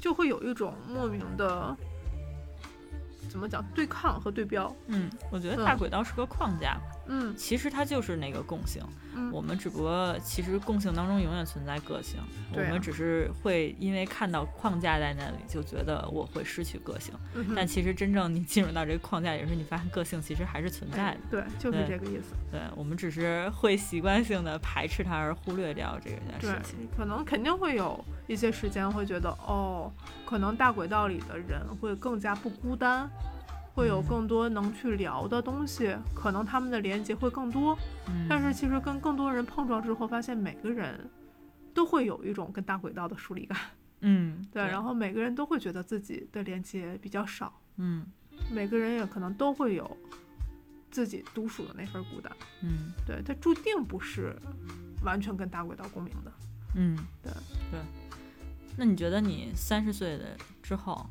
就会有一种莫名的怎么讲对抗和对标。嗯，我觉得嗯大轨道是个框架，嗯其实它就是那个共性。嗯，我们只不过其实共性当中永远存在个性，我们只是会因为看到框架在那里，就觉得我会失去个性。嗯但其实真正你进入到这个框架，也是你发现个性其实还是存在哎的。对，就是这个意思。对我们只是会习惯性的排斥它，而忽略掉这件对事情。，可能肯定会有一些时间会觉得，哦，可能大轨道里的人会更加不孤单，会有嗯。更多能去聊的东西，可能他们的连接会更多。嗯，但是其实跟更多人碰撞之后，发现每个人都会有一种跟大轨道的疏离感，嗯，对，然后每个人都会觉得自己的连接比较少，嗯。每个人也可能都会有自己独属的那份孤单，嗯。对，它注定不是完全跟大轨道共鸣的。嗯，对。对。那你觉得你三十岁的之后，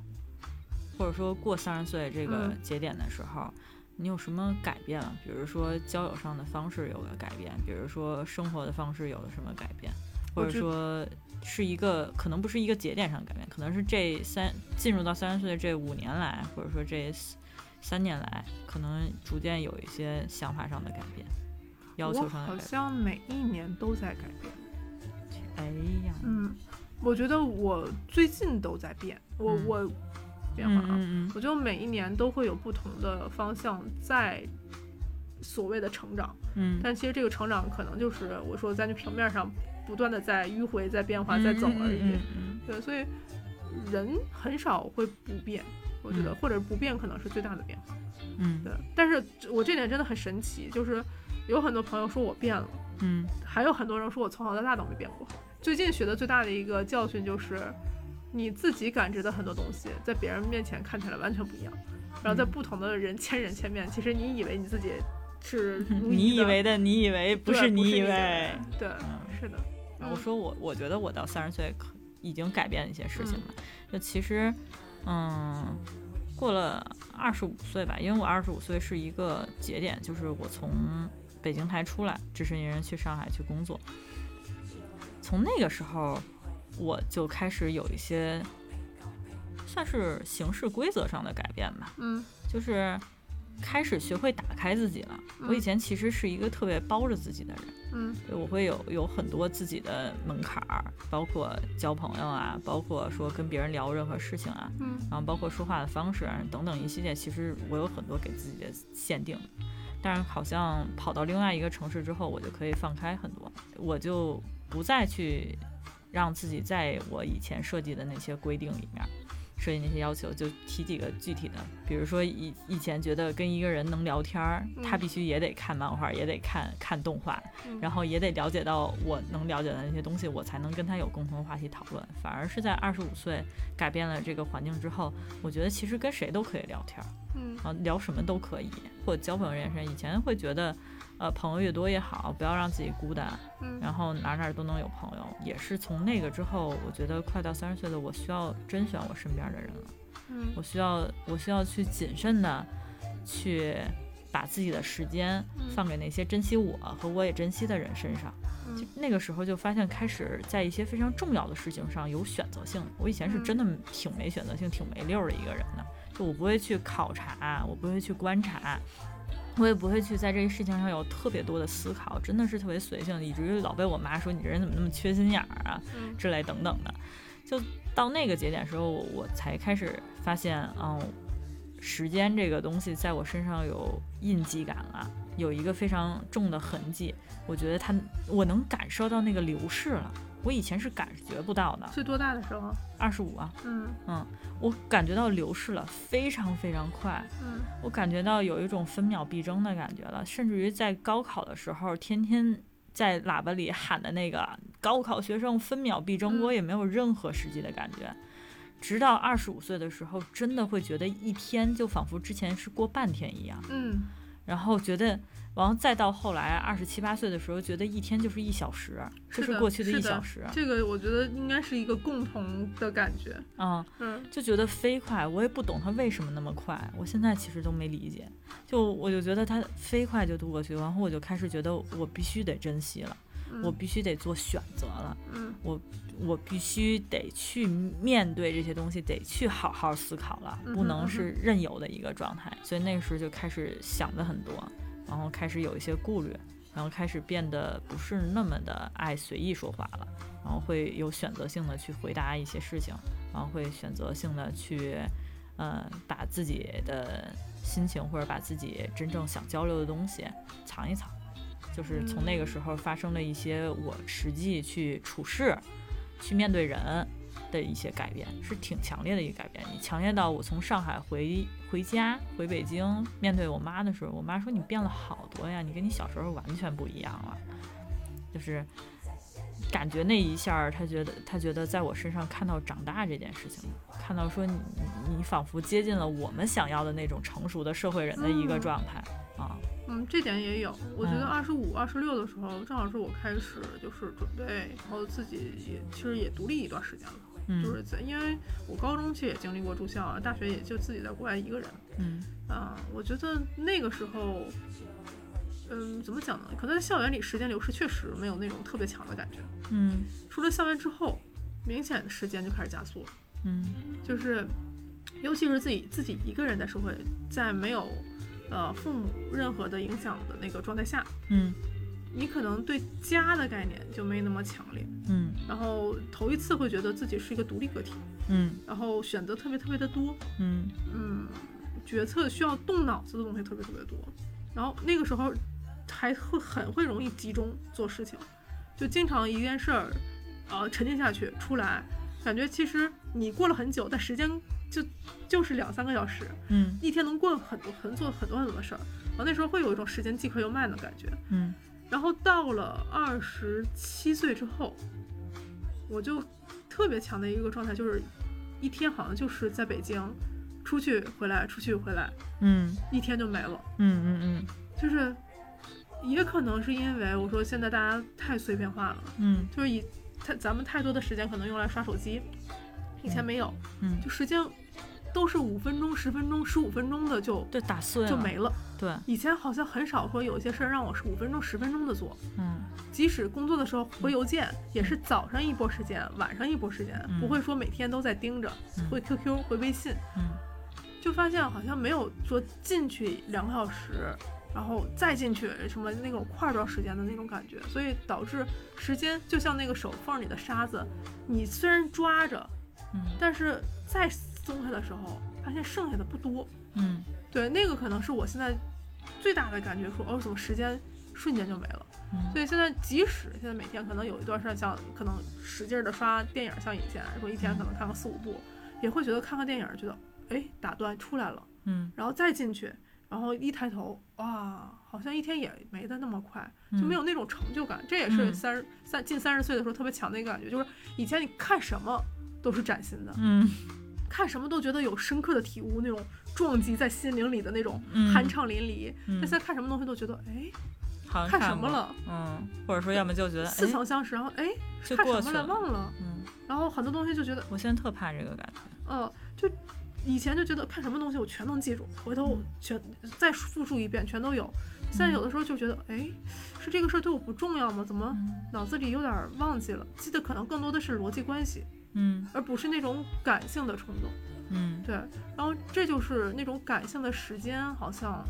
或者说过三十岁这个嗯节点的时候，你有什么改变吗？比如说交友上的方式有了改变，比如说生活的方式有了什么改变，或者说是一个可能不是一个节点上的改变，可能是这三进入到三十岁的这五年来，或者说这三年来，可能逐渐有一些想法上的改变，要求上的改变。好像每一年都在改变。哎呀，嗯，我觉得我最近都在变，我、嗯我变化啊。嗯嗯我觉得每一年都会有不同的方向在所谓的成长，嗯，但其实这个成长可能就是我说在那平面上不断的在迂回、在变化、在走而已。对，所以人很少会不变，我觉得，嗯或者不变可能是最大的变化。嗯对，但是我这点真的很神奇，就是有很多朋友说我变了，嗯还有很多人说我从小到大都没变过。最近学的最大的一个教训就是，你自己感知的很多东西，在别人面前看起来完全不一样，然后在嗯不同的人千人千面，其实你以为你自己是 你以为的你以为不是你以为为。，对，嗯是的。嗯我说我我觉得我到三十岁可已经改变了一些事情了，就其实，嗯，过了二十五岁吧，因为我二十五岁是一个节点，就是我从北京台出来，只身一人去上海去工作，从那个时候我就开始有一些算是行事规则上的改变吧，嗯就是开始学会打开自己了。我以嗯前其实是一个特别包着自己的人。嗯我会有有很多自己的门槛儿，包括交朋友啊，包括说跟别人聊任何事情啊，嗯然后包括说话的方式啊等等一系列，其实我有很多给自己的限定。但是好像跑到另外一个城市之后，我就可以放开很多，我就不再去让自己在我以前设计的那些规定里面。设计那些要求，就提几个具体的，比如说以以前觉得跟一个人能聊天儿，他嗯。必须也得看漫画，也得看看动画，嗯，然后也得了解到我能了解的那些东西，我才能跟他有共同的话题讨论。反而是在二十五岁改变了这个环境之后，我觉得其实跟谁都可以聊天儿，嗯。啊，聊什么都可以，或者交朋友这件事，以前会觉得，呃，朋友越多越好，不要让自己孤单，嗯然后哪儿哪儿都能有朋友。也是从那个之后，我觉得快到三十岁的我需要甄选我身边的人了。嗯我需要我需要去谨慎的去把自己的时间嗯放给那些珍惜我和我也珍惜的人身上。就嗯那个时候就发现，开始在一些非常重要的事情上有选择性。我以前是真的挺没选择性、挺没溜儿的一个人的，就我不会去考察，我不会去观察。我也不会去在这个事情上有特别多的思考，真的是特别随性，以至于老被我妈说你这人怎么那么缺心眼儿啊嗯之类等等的。就到那个节点时候，我我才开始发现，嗯，时间这个东西在我身上有印记感了，有一个非常重的痕迹，我觉得它我能感受到那个流逝了。我以前是感觉不到的，是多大的时候？二十五啊，嗯嗯，我感觉到流逝了，非常非常快，嗯我感觉到有一种分秒必争的感觉了，甚至于在高考的时候，天天在喇叭里喊的那个高考学生分秒必争，嗯我也没有任何实际的感觉。直到二十五岁的时候，真的会觉得一天就仿佛之前是过半天一样，嗯然后觉得，然后再到后来二十七八岁的时候，觉得一天就是一小时，这是的过去的一小时，这个我觉得应该是一个共同的感觉。嗯。嗯就觉得飞快，我也不懂它为什么那么快，我现在其实都没理解。就我就觉得它飞快就度过去，然后我就开始觉得我必须得珍惜了，嗯我必须得做选择了，嗯我必须得去面对这些东西，得去好好思考了，不能是任由的一个状态。所以那个时候就开始想的很多，然后开始有一些顾虑，然后开始变得不是那么的爱随意说话了，然后会有选择性的去回答一些事情，然后会选择性的去，呃，把自己的心情或者把自己真正想交流的东西藏一藏。就是从那个时候发生了一些我实际去处事、去面对人的一些改变，是挺强烈的一个改变。你强烈到我从上海回回家回北京面对我妈的时候，我妈说你变了好多呀，你跟你小时候完全不一样了，就是感觉那一下，她觉得她觉得在我身上看到长大这件事情，看到说你你你仿佛接近了我们想要的那种成熟的社会人的一个嗯状态啊，嗯，这点也有。我觉得嗯二十五、二十六的时候，正好是我开始就是准备，然后自己也其实也独立一段时间了。嗯就是在，因为我高中其实也经历过住校，大学也就自己在国外一个人。嗯啊，我觉得那个时候，嗯，怎么讲呢？可能在校园里时间流逝确实没有那种特别强的感觉。嗯出了校园之后，明显的时间就开始加速了。嗯就是，尤其是自己自己一个人在社会，在没有呃父母任何的影响的那个状态下，嗯你可能对家的概念就没那么强烈，嗯。然后头一次会觉得自己是一个独立个体，嗯。然后选择特别特别的多，嗯。嗯，决策需要动脑子的东西特别特别多，然后那个时候还会很会容易集中做事情，就经常一件事儿，呃，沉浸下去出来，感觉其实你过了很久，但时间就就是两三个小时，嗯。一天能过很多很做很多很多的事儿，然后那时候会有一种时间即快又慢的感觉，嗯然后到了二十七岁之后，我就特别强的一个状态，就是一天好像就是在北京出去回来，出去回来，嗯一天就没了。嗯嗯嗯就是也可能是因为我说现在大家太碎片化了，嗯就是以太咱们太多的时间可能用来刷手机，以前没有，嗯，就时间都是五分钟、十分钟、十五分钟的就对，打碎了，就没了。对，以前好像很少说有一些事儿让我是五分钟、十分钟的做。嗯即使工作的时候回邮件，也是早上一波时间，晚上一波时间，嗯不会说每天都在盯着，嗯回 QQ、回微信，嗯就发现好像没有说进去两个小时，然后再进去什么那种块状时间的那种感觉，所以导致时间就像那个手缝里的沙子，你虽然抓着，嗯但是再松开的时候，发现剩下的不多。嗯对，那个可能是我现在最大的感觉说，哦，怎么时间瞬间就没了。嗯所以现在即使现在每天可能有一段时间像可能使劲的刷电影，像以前说一天可能看个四五部，也会觉得看个电影觉得哎打断出来了，嗯然后再进去，然后一抬头哇，好像一天也没得那么快，就没有那种成就感。这也是嗯三十三近三十岁的时候特别强的一个感觉，就是以前你看什么都是崭新的，嗯看什么都觉得有深刻的体悟，那种撞击在心灵里的那种嗯酣畅淋漓。嗯但现在看什么东西都觉得哎看什？么了，嗯，或者说要么就觉得似哎曾相识，然后哎看什么了忘了，嗯，然后很多东西就觉得我现在特怕这个感觉，呃就。以前就觉得看什么东西我全能记住，回头全再复述一遍全都有。现在有的时候就觉得，哎，是这个事儿对我不重要吗？怎么嗯脑子里有点儿忘记了？记得可能更多的是逻辑关系，嗯而不是那种感性的冲动。嗯对，然后这就是那种感性的时间好像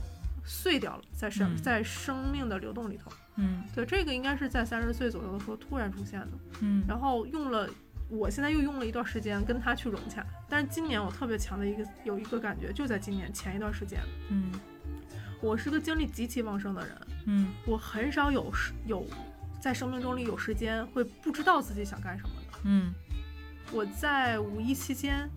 碎掉了，在生、嗯在生命的流动里头。嗯对，这个应该是在三十岁左右的时候突然出现的，嗯然后用了。我现在又用了一段时间跟他去融洽，但是今年我特别强的一个有一个感觉，就在今年前一段时间，嗯我是个精力极其旺盛的人，嗯我很少有时有在生命中里有时间会不知道自己想干什么的。嗯我在五一期间，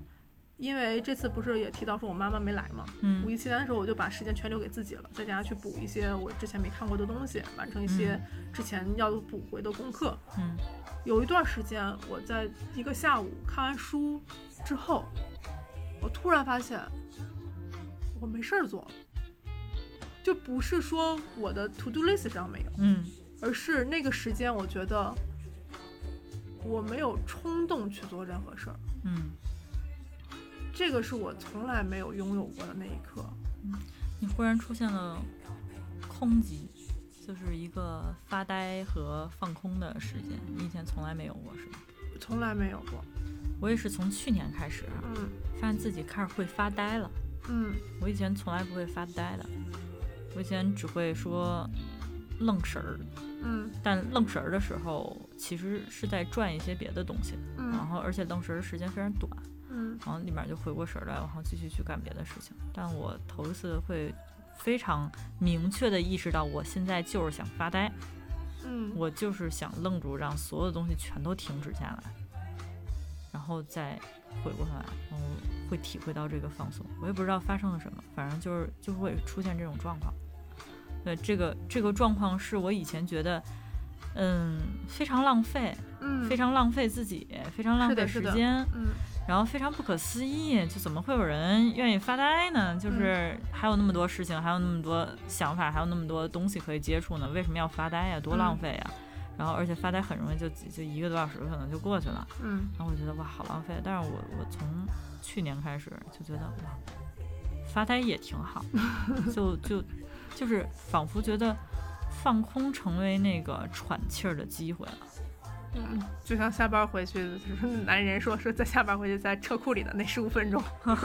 因为这次不是也提到说我妈妈没来嘛，五嗯一期间的时候我就把时间全留给自己了，在家去补一些我之前没看过的东西，完成一些之前要补回的功课。嗯有一段时间，我在一个下午看完书之后，我突然发现我没事儿做了，就不是说我的 to do list 上没有，嗯而是那个时间我觉得我没有冲动去做任何事儿，嗯，这个是我从来没有拥有过的那一刻。嗯你忽然出现了空寂，就是一个发呆和放空的时间，你以前从来没有过，是吗？从来没有过，我也是从去年开始啊，嗯。发现自己开始会发呆了。嗯。我以前从来不会发呆的，我以前只会说愣神儿，嗯。但愣神儿的时候其实是在转一些别的东西，然嗯后而且愣神儿时间非常短，嗯然后立马就回过神儿来，然后继续去干别的事情。但我头一次会非常明确的意识到，我现在就是想发呆，嗯，我就是想愣住，让所有的东西全都停止下来，然后再回过头来，然后会体会到这个放松。我也不知道发生了什么，反正就是就会出现这种状况。对，这个这个状况是我以前觉得，嗯，非常浪费，嗯非常浪费自己，非常浪费时间，嗯然后非常不可思议，就怎么会有人愿意发呆呢？就是还有那么多事情，还有那么多想法，还有那么多东西可以接触呢，为什么要发呆呀？多浪费呀！然后而且发呆很容易就就一个多小时可能就过去了，嗯然后我觉得哇好浪费。但是我我从去年开始就觉得哇，发呆也挺好，就就就是仿佛觉得放空成为那个喘气儿的机会了。嗯，就像下班回去，就是男人说说在下班回去在车库里的那十五分钟。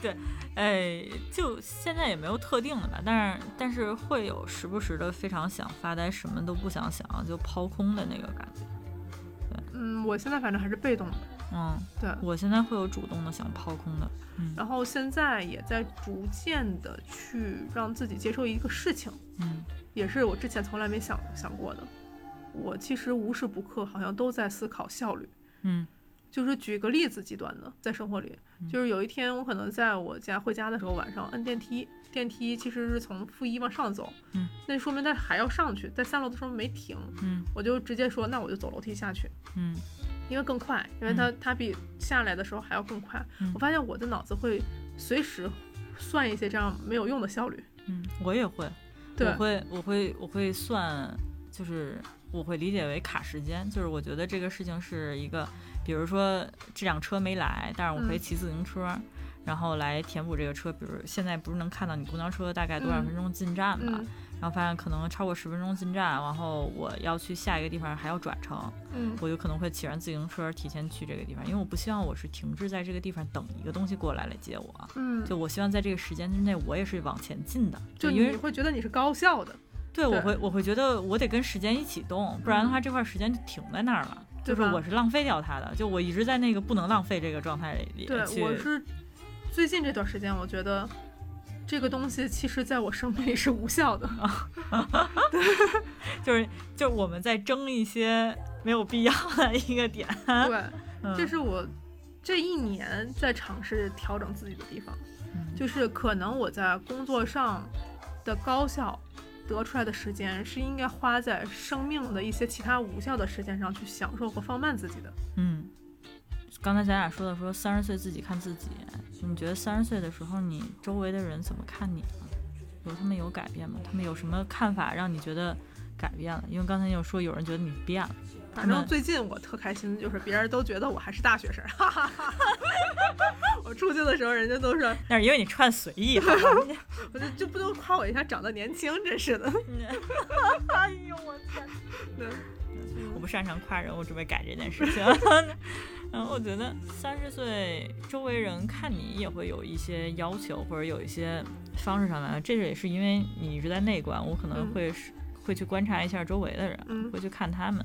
对哎，就现在也没有特定的吧，但是但是会有时不时的非常想发呆，什么都不想想，就抛空的那个感觉。对嗯，我现在反正还是被动的，嗯，对。我现在会有主动的想抛空的。嗯然后现在也在逐渐的去让自己接受一个事情，嗯也是我之前从来没想想过的。我其实无时不刻好像都在思考效率。嗯就是举个例子，极端的，在生活里，嗯就是有一天我可能在我家回家的时候，晚上摁电梯，电梯其实是从负一往上走，嗯，那说明它还要上去，在三楼的时候没停，嗯我就直接说，那我就走楼梯下去，嗯因为更快，因为它它比下来的时候还要更快。嗯。我发现我的脑子会随时算一些这样没有用的效率，嗯，我也会，我会我会我会算，就是我会理解为卡时间，就是我觉得这个事情是一个，比如说这辆车没来，但是我可以嗯。骑自行车。然后来填补这个车，比如现在不是能看到你公交车大概多少嗯。分钟进站嘛？嗯然后发现可能超过十分钟进站，然后我要去下一个地方还要转乘，嗯。我有可能会骑上自行车提前去这个地方，因为我不希望我是停滞在这个地方等一个东西过来来接我，嗯，就我希望在这个时间之内我也是往前进的，就因为你会觉得你是高效的，对我会我会觉得我得跟时间一起动，不然的话这块时间就停在那儿了，就是我是浪费掉它的，就我一直在那个不能浪费这个状态里对去，我是最近这段时间，我觉得这个东西其实在我生命里是无效的。对就是就我们在争一些没有必要的一个点，对，嗯这是我这一年在尝试调整自己的地方，嗯就是可能我在工作上的高效得出来的时间，是应该花在生命的一些其他无效的时间上去享受和放慢自己的。嗯，刚才咱俩说的说三十岁自己看自己，你觉得三十岁的时候你周围的人怎么看你呢？有他们有改变吗？他们有什么看法让你觉得改变了？因为刚才你有说有人觉得你变了，反正嗯最近我特开心，就是别人都觉得我还是大学生，哈哈哈。我出去的时候，人家都说，那是因为你穿随意？我就就不能夸我一下长得年轻，真是的。哎呦我天！对我不擅长夸人，我准备改这件事情。然后我觉得三十岁，周围人看你也会有一些要求，或者有一些方式上来的。这也是因为你一直在内观，我可能嗯会是、会去观察一下周围的人，嗯会去看他们。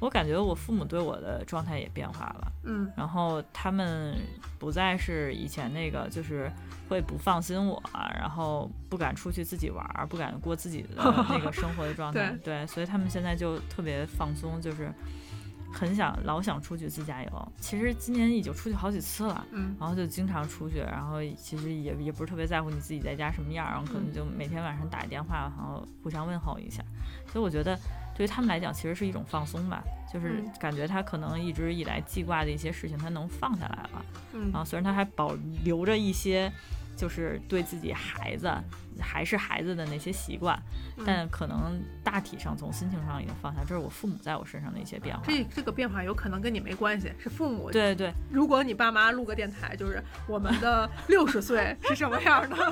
我感觉我父母对我的状态也变化了，嗯然后他们不再是以前那个，就是会不放心我，然后不敢出去自己玩儿，不敢过自己的那个生活的状态。对，所以他们现在就特别放松，就是很想老想出去自驾游。其实今年已经出去好几次了。嗯然后就经常出去，然后其实也也不是特别在乎你自己在家什么样，然后可能就每天晚上打一电话，然后互相问候一下。所以我觉得对于他们来讲，其实是一种放松吧，就是嗯感觉他可能一直以来记挂的一些事情，他能放下来了。嗯然后虽然他还保留着一些，就是对自己孩子还是孩子的那些习惯，嗯但可能大体上从心情上已经放下。这是我父母在我身上的一些变化。这这个变化有可能跟你没关系，是父母。对对，如果你爸妈录个电台，就是我们的六十岁是什么样的？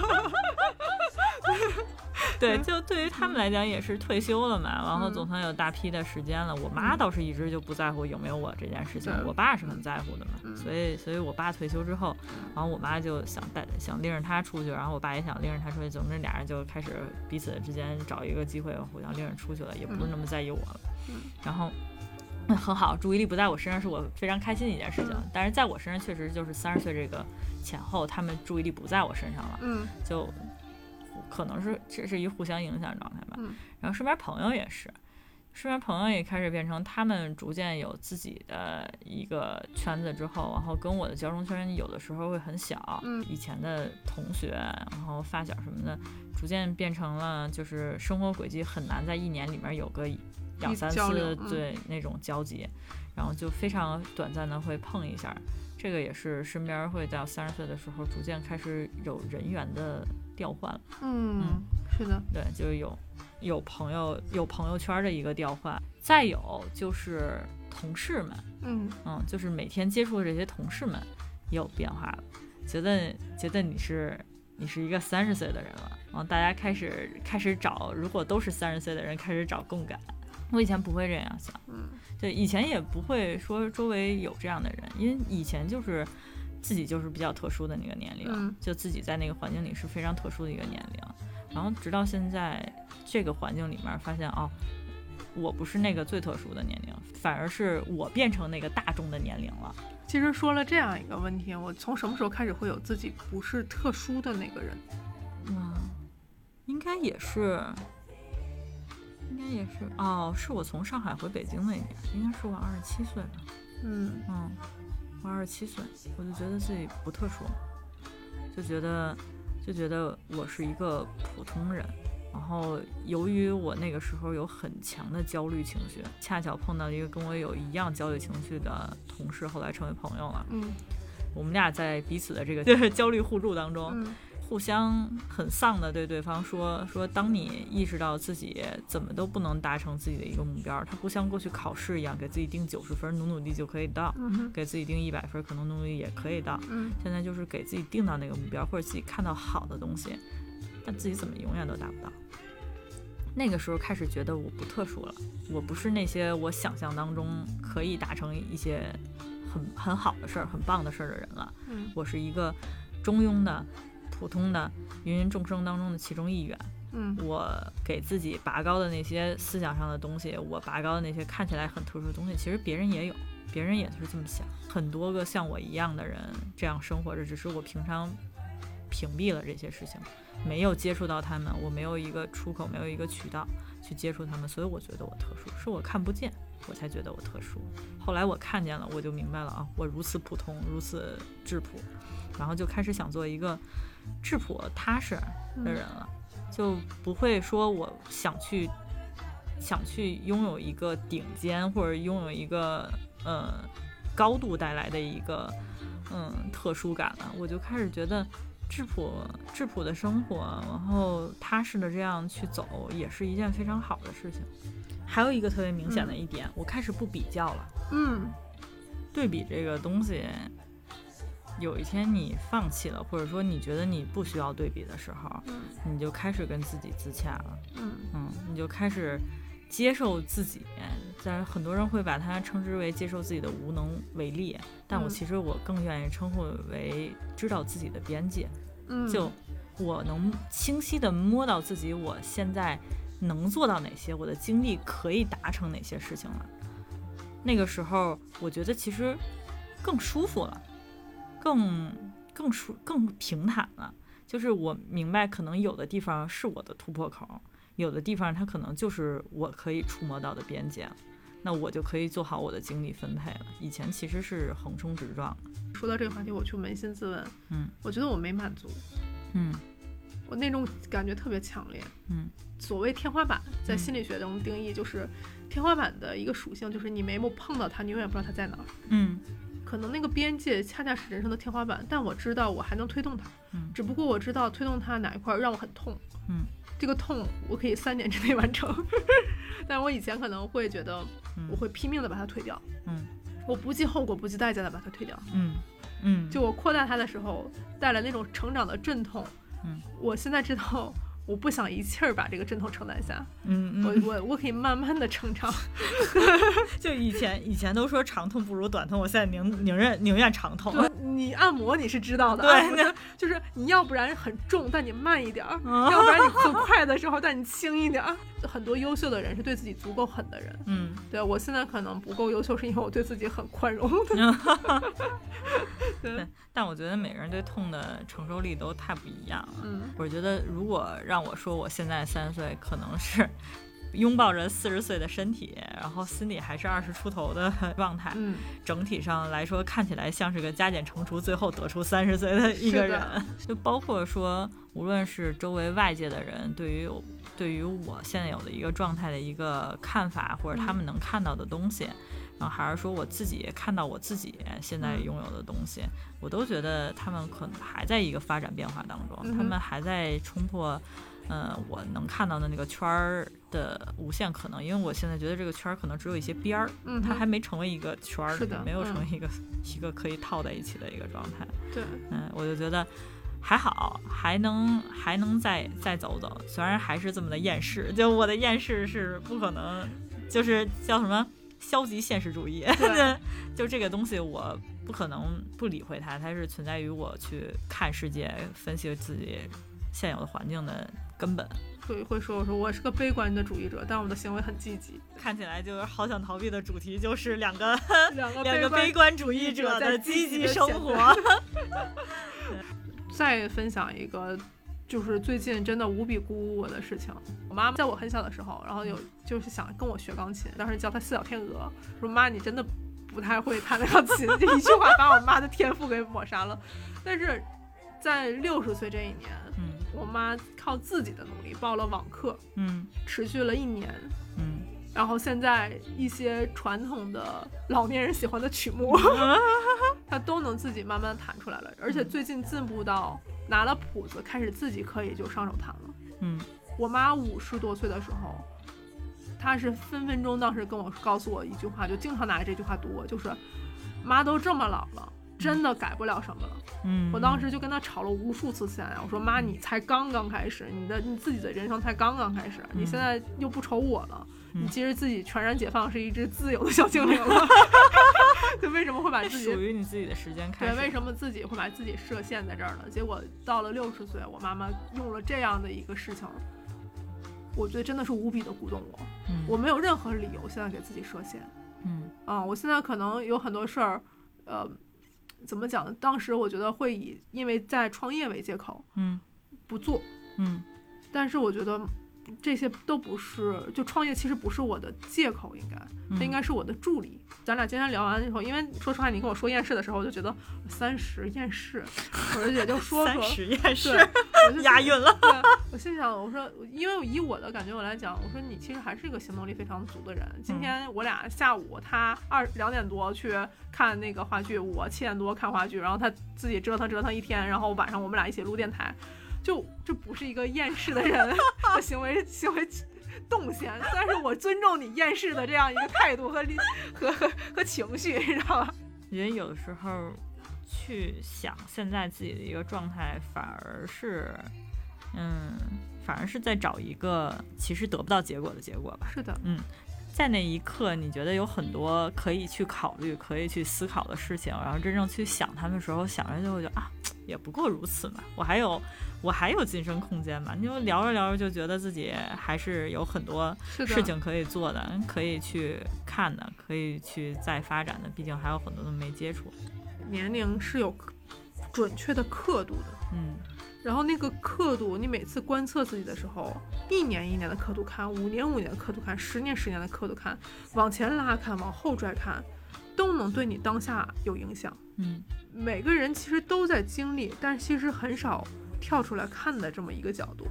对，就对于他们来讲也是退休了嘛，然后嗯总算有大批的时间了。我妈倒是一直就不在乎有没有我这件事情，我爸是很在乎的嘛。嗯所以，所以我爸退休之后，然后我妈就想带想拎着他出去，然后我爸也想拎着他出去，总之俩人就开始彼此之间找一个机会互相拎着出去了，也不是那么在意我了。嗯然后。嗯很好，注意力不在我身上是我非常开心的一件事情嗯，但是在我身上确实就是三十岁这个前后，他们注意力不在我身上了。嗯就可能是这是一互相影响状态吧。嗯然后身边朋友也是，身边朋友也开始变成他们逐渐有自己的一个圈子之后，然后跟我的交融圈有的时候会很小，嗯以前的同学，然后发小什么的，逐渐变成了就是生活轨迹很难在一年里面有个两三次对那种交集，然后就非常短暂的会碰一下。这个也是身边会到三十岁的时候，逐渐开始有人员的调换了。嗯，是的，对，就是有有朋友有朋友圈的一个调换，再有就是同事们，嗯。嗯，就是每天接触的这些同事们也有变化了，觉得觉得你是你是一个三十岁的人了，然后大家开始开始找，如果都是三十岁的人，开始找共感。我以前不会这样想，嗯。对，以前也不会说周围有这样的人，因为以前就是自己就是比较特殊的那个年龄，嗯就自己在那个环境里是非常特殊的一个年龄，然后直到现在这个环境里面发现哦，我不是那个最特殊的年龄，反而是我变成那个大众的年龄了。其实说了这样一个问题，我从什么时候开始会有自己不是特殊的那个人？嗯，应该也是，应该也是哦，是我从上海回北京那年，应该是我二十七岁吧。嗯嗯，我二十七岁，我就觉得自己不特殊，就觉得就觉得我是一个普通人。然后由于我那个时候有很强的焦虑情绪，恰巧碰到一个跟我有一样焦虑情绪的同事，后来成为朋友了。嗯我们俩在彼此的这个 焦虑互助当中，嗯互相很丧的对对方说说，当你意识到自己怎么都不能达成自己的一个目标，他不像过去考试一样给自己定九十分，努努力就可以到。嗯给自己定一百分，可能努力也可以到。嗯现在就是给自己定到那个目标，或者自己看到好的东西，但自己怎么永远都达不到。那个时候开始觉得我不特殊了，我不是那些我想象当中可以达成一些很很好的事儿、很棒的事儿的人了。嗯我是一个中庸的、普通的芸芸众生当中的其中一员。嗯我给自己拔高的那些思想上的东西，我拔高的那些看起来很特殊的东西，其实别人也有，别人也是这么想。很多个像我一样的人这样生活着，只是我平常屏蔽了这些事情，没有接触到他们，我没有一个出口，没有一个渠道去接触他们，所以我觉得我特殊，是我看不见，我才觉得我特殊。后来我看见了，我就明白了啊，我如此普通，如此质朴，然后就开始想做一个质朴踏实的人了。就不会说我想去想去拥有一个顶尖或者拥有一个呃高度带来的一个嗯特殊感了，我就开始觉得质朴质朴的生活，然后踏实的这样去走，也是一件非常好的事情。还有一个特别明显的一点，我开始不比较了。嗯对比这个东西，有一天你放弃了，或者说你觉得你不需要对比的时候，嗯你就开始跟自己自洽了。嗯嗯，你就开始接受自己。但很多人会把它称之为接受自己的无能为力，但我嗯其实我更愿意称呼为知道自己的边界。嗯，就我能清晰的摸到自己，我现在能做到哪些，我的精力可以达成哪些事情了。那个时候我觉得其实更舒服了，更更舒更平坦了。就是我明白，可能有的地方是我的突破口，有的地方它可能就是我可以触摸到的边界了。那我就可以做好我的精力分配了。以前其实是横冲直撞的。说到这个话题，我就扪心自问，嗯，我觉得我没满足，嗯我那种感觉特别强烈。嗯所谓天花板，在嗯心理学中定义就是天花板的一个属性，就是你眉毛碰到它，你永远不知道它在哪儿。嗯可能那个边界恰恰是人生的天花板，但我知道我还能推动它，嗯只不过我知道推动它哪一块儿让我很痛，嗯，这个痛我可以三年之内完成，但我以前可能会觉得嗯我会拼命的把它推掉，嗯我不计后果不计代价的把它推掉，嗯嗯，就我扩大它的时候带来那种成长的阵痛，嗯，我现在知道。我不想一气儿把这个阵痛承担下，嗯嗯，我我我可以慢慢的成长。就以前以前都说长痛不如短痛，我现在宁宁愿宁愿长痛。就你按摩你是知道的，就是你要不然很重，但你慢一点儿；嗯要不然你很快的时候，但你轻一点儿。很多优秀的人是对自己足够狠的人。嗯对我现在可能不够优秀，是因为我对自己很宽容。对，但我觉得每个人对痛的承受力都太不一样了。嗯我觉得如果让我说我现在三十岁，可能是拥抱着四十岁的身体，然后心里还是二十出头的 状态。嗯，整体上来说，看起来像是个加减乘除，最后得出三十岁的一个人。就包括说，无论是周围外界的人对于对于我现在有的一个状态的一个看法，或者他们能看到的东西，然后还是说我自己看到我自己现在嗯。拥有的东西，我都觉得他们可能还在一个发展变化当中，嗯他们还在冲破。呃，我能看到的那个圈儿的无限可能，因为我现在觉得这个圈儿可能只有一些边儿，嗯它还没成为一个圈儿，是的没有成为嗯一个、一个可以套在一起的一个状态。对，嗯，我就觉得还好，还能还能再再走走，虽然还是这么的厌世，就我的厌世是不可能，就是叫什么消极现实主义，对 就这个东西我不可能不理会它，它是存在于我去看世界、分析自己现有的环境的根本。会会说我说我是个悲观的主义者，但我的行为很积极。看起来就是好想逃避的主题，就是两个两个两个悲观主义者的积极生活。再分享一个，就是最近真的无比鼓舞我的事情。我妈妈在我很小的时候，然后有就是想跟我学钢琴，当时教她四小天鹅，说妈你真的不太会弹那钢琴，这一句话把我妈的天赋给抹杀了。但是在六十岁这一年，嗯我妈靠自己的努力报了网课，嗯持续了一年。嗯然后现在一些传统的老年人喜欢的曲目，他都能自己慢慢弹出来了，而且最近进步到拿了谱子，开始自己可以就上手弹了。嗯我妈五十多岁的时候，她是分分钟当时跟我告诉我一句话，就经常拿着这句话堵我，就是妈都这么老了。真的改不了什么了。嗯，我当时就跟她吵了无数次架呀，我说妈，你才刚刚开始，你的你自己的人生才刚刚开始，你现在又不愁我了，嗯你其实自己全然解放，是一只自由的小精灵了。就为什么会把自己属于你自己的时间开对，为什么自己会把自己设限在这儿呢？结果到了六十岁，我妈妈用了这样的一个事情，我觉得真的是无比的鼓动我。嗯我没有任何理由现在给自己设限嗯啊、我现在可能有很多事儿，呃，怎么讲呢？当时我觉得会以因为在创业为借口嗯不做，嗯但是我觉得这些都不是，就创业其实不是我的借口，应该。嗯，他应该是我的助理。咱俩今天聊完之后，因为说实话，你跟我说厌世的时候，我就觉得三十厌世，我就也就说说三，十也是对，我就 押韵了。对，我心想，我说，因为以我的感觉我来讲，我说你其实还是一个行动力非常足的人。今嗯天我俩下午，他二两点多去看那个话剧，我七点多看话剧，然后他自己折腾折腾一天，然后晚上我们俩一起录电台。就这不是一个厌世的人的行为行为动线，但是我尊重你厌世的这样一个态度和理和和和情绪，你知道吧？我觉得有的时候去想现在自己的一个状态，反而是，嗯，反而是在找一个其实得不到结果的结果吧。是的，嗯在那一刻，你觉得有很多可以去考虑、可以去思考的事情，然后真正去想他们的时候，想着就会觉得啊，也不过如此嘛。我还有我还有晋升空间嘛？你就聊着聊着就觉得自己还是有很多事情可以做的，可以去看的，可以去再发展的。毕竟还有很多都没接触。年龄是有准确的刻度的。嗯，然后那个刻度，你每次观测自己的时候，一年一年的刻度看，五年五年的刻度看，十年十年的刻度看，往前拉看，往后拽看，都能对你当下有影响。嗯，每个人其实都在经历，但其实很少跳出来看的这么一个角度。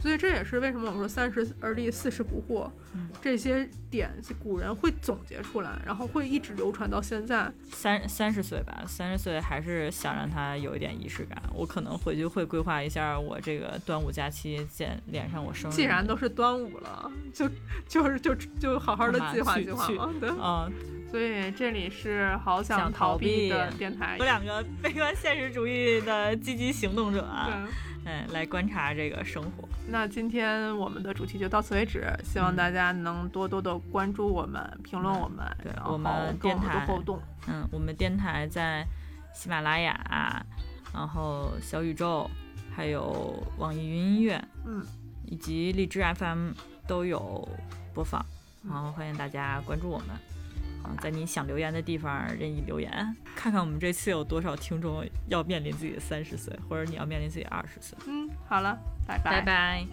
所以这也是为什么我们说三十而立，四十不惑，嗯这些点古人会总结出来，然后会一直流传到现在。三三十岁吧，三十岁还是想让他有一点仪式感。我可能回去会规划一下我这个端午假期，见脸上我生日。既然都是端午了，就就是就就好好的计划计划嘛。对，嗯，所以这里是好想想逃逃避避的电台有。两个 悲观现实主义的积极行动者啊，对，嗯，来观察这个生活。那今天我们的主题就到此为止，希望嗯大家能多多的关注我们、评论我们，对我们电台多互动。嗯，我们电台在喜马拉雅，然后小宇宙，还有网易云音乐，嗯，以及荔枝 FM 都有播放，嗯然后欢迎大家关注我们。嗯，在你想留言的地方任意留言，看看我们这次有多少听众要面临自己的三十岁，或者你要面临自己二十岁。嗯，好了，拜拜拜。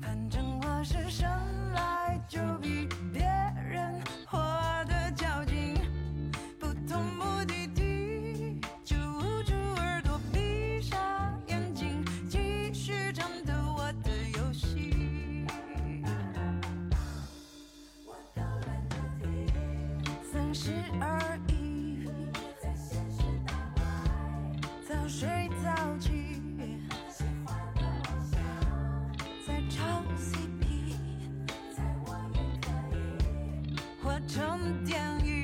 反正我是生来就比别人活睡早起，在找 CP，我也可以化成电影。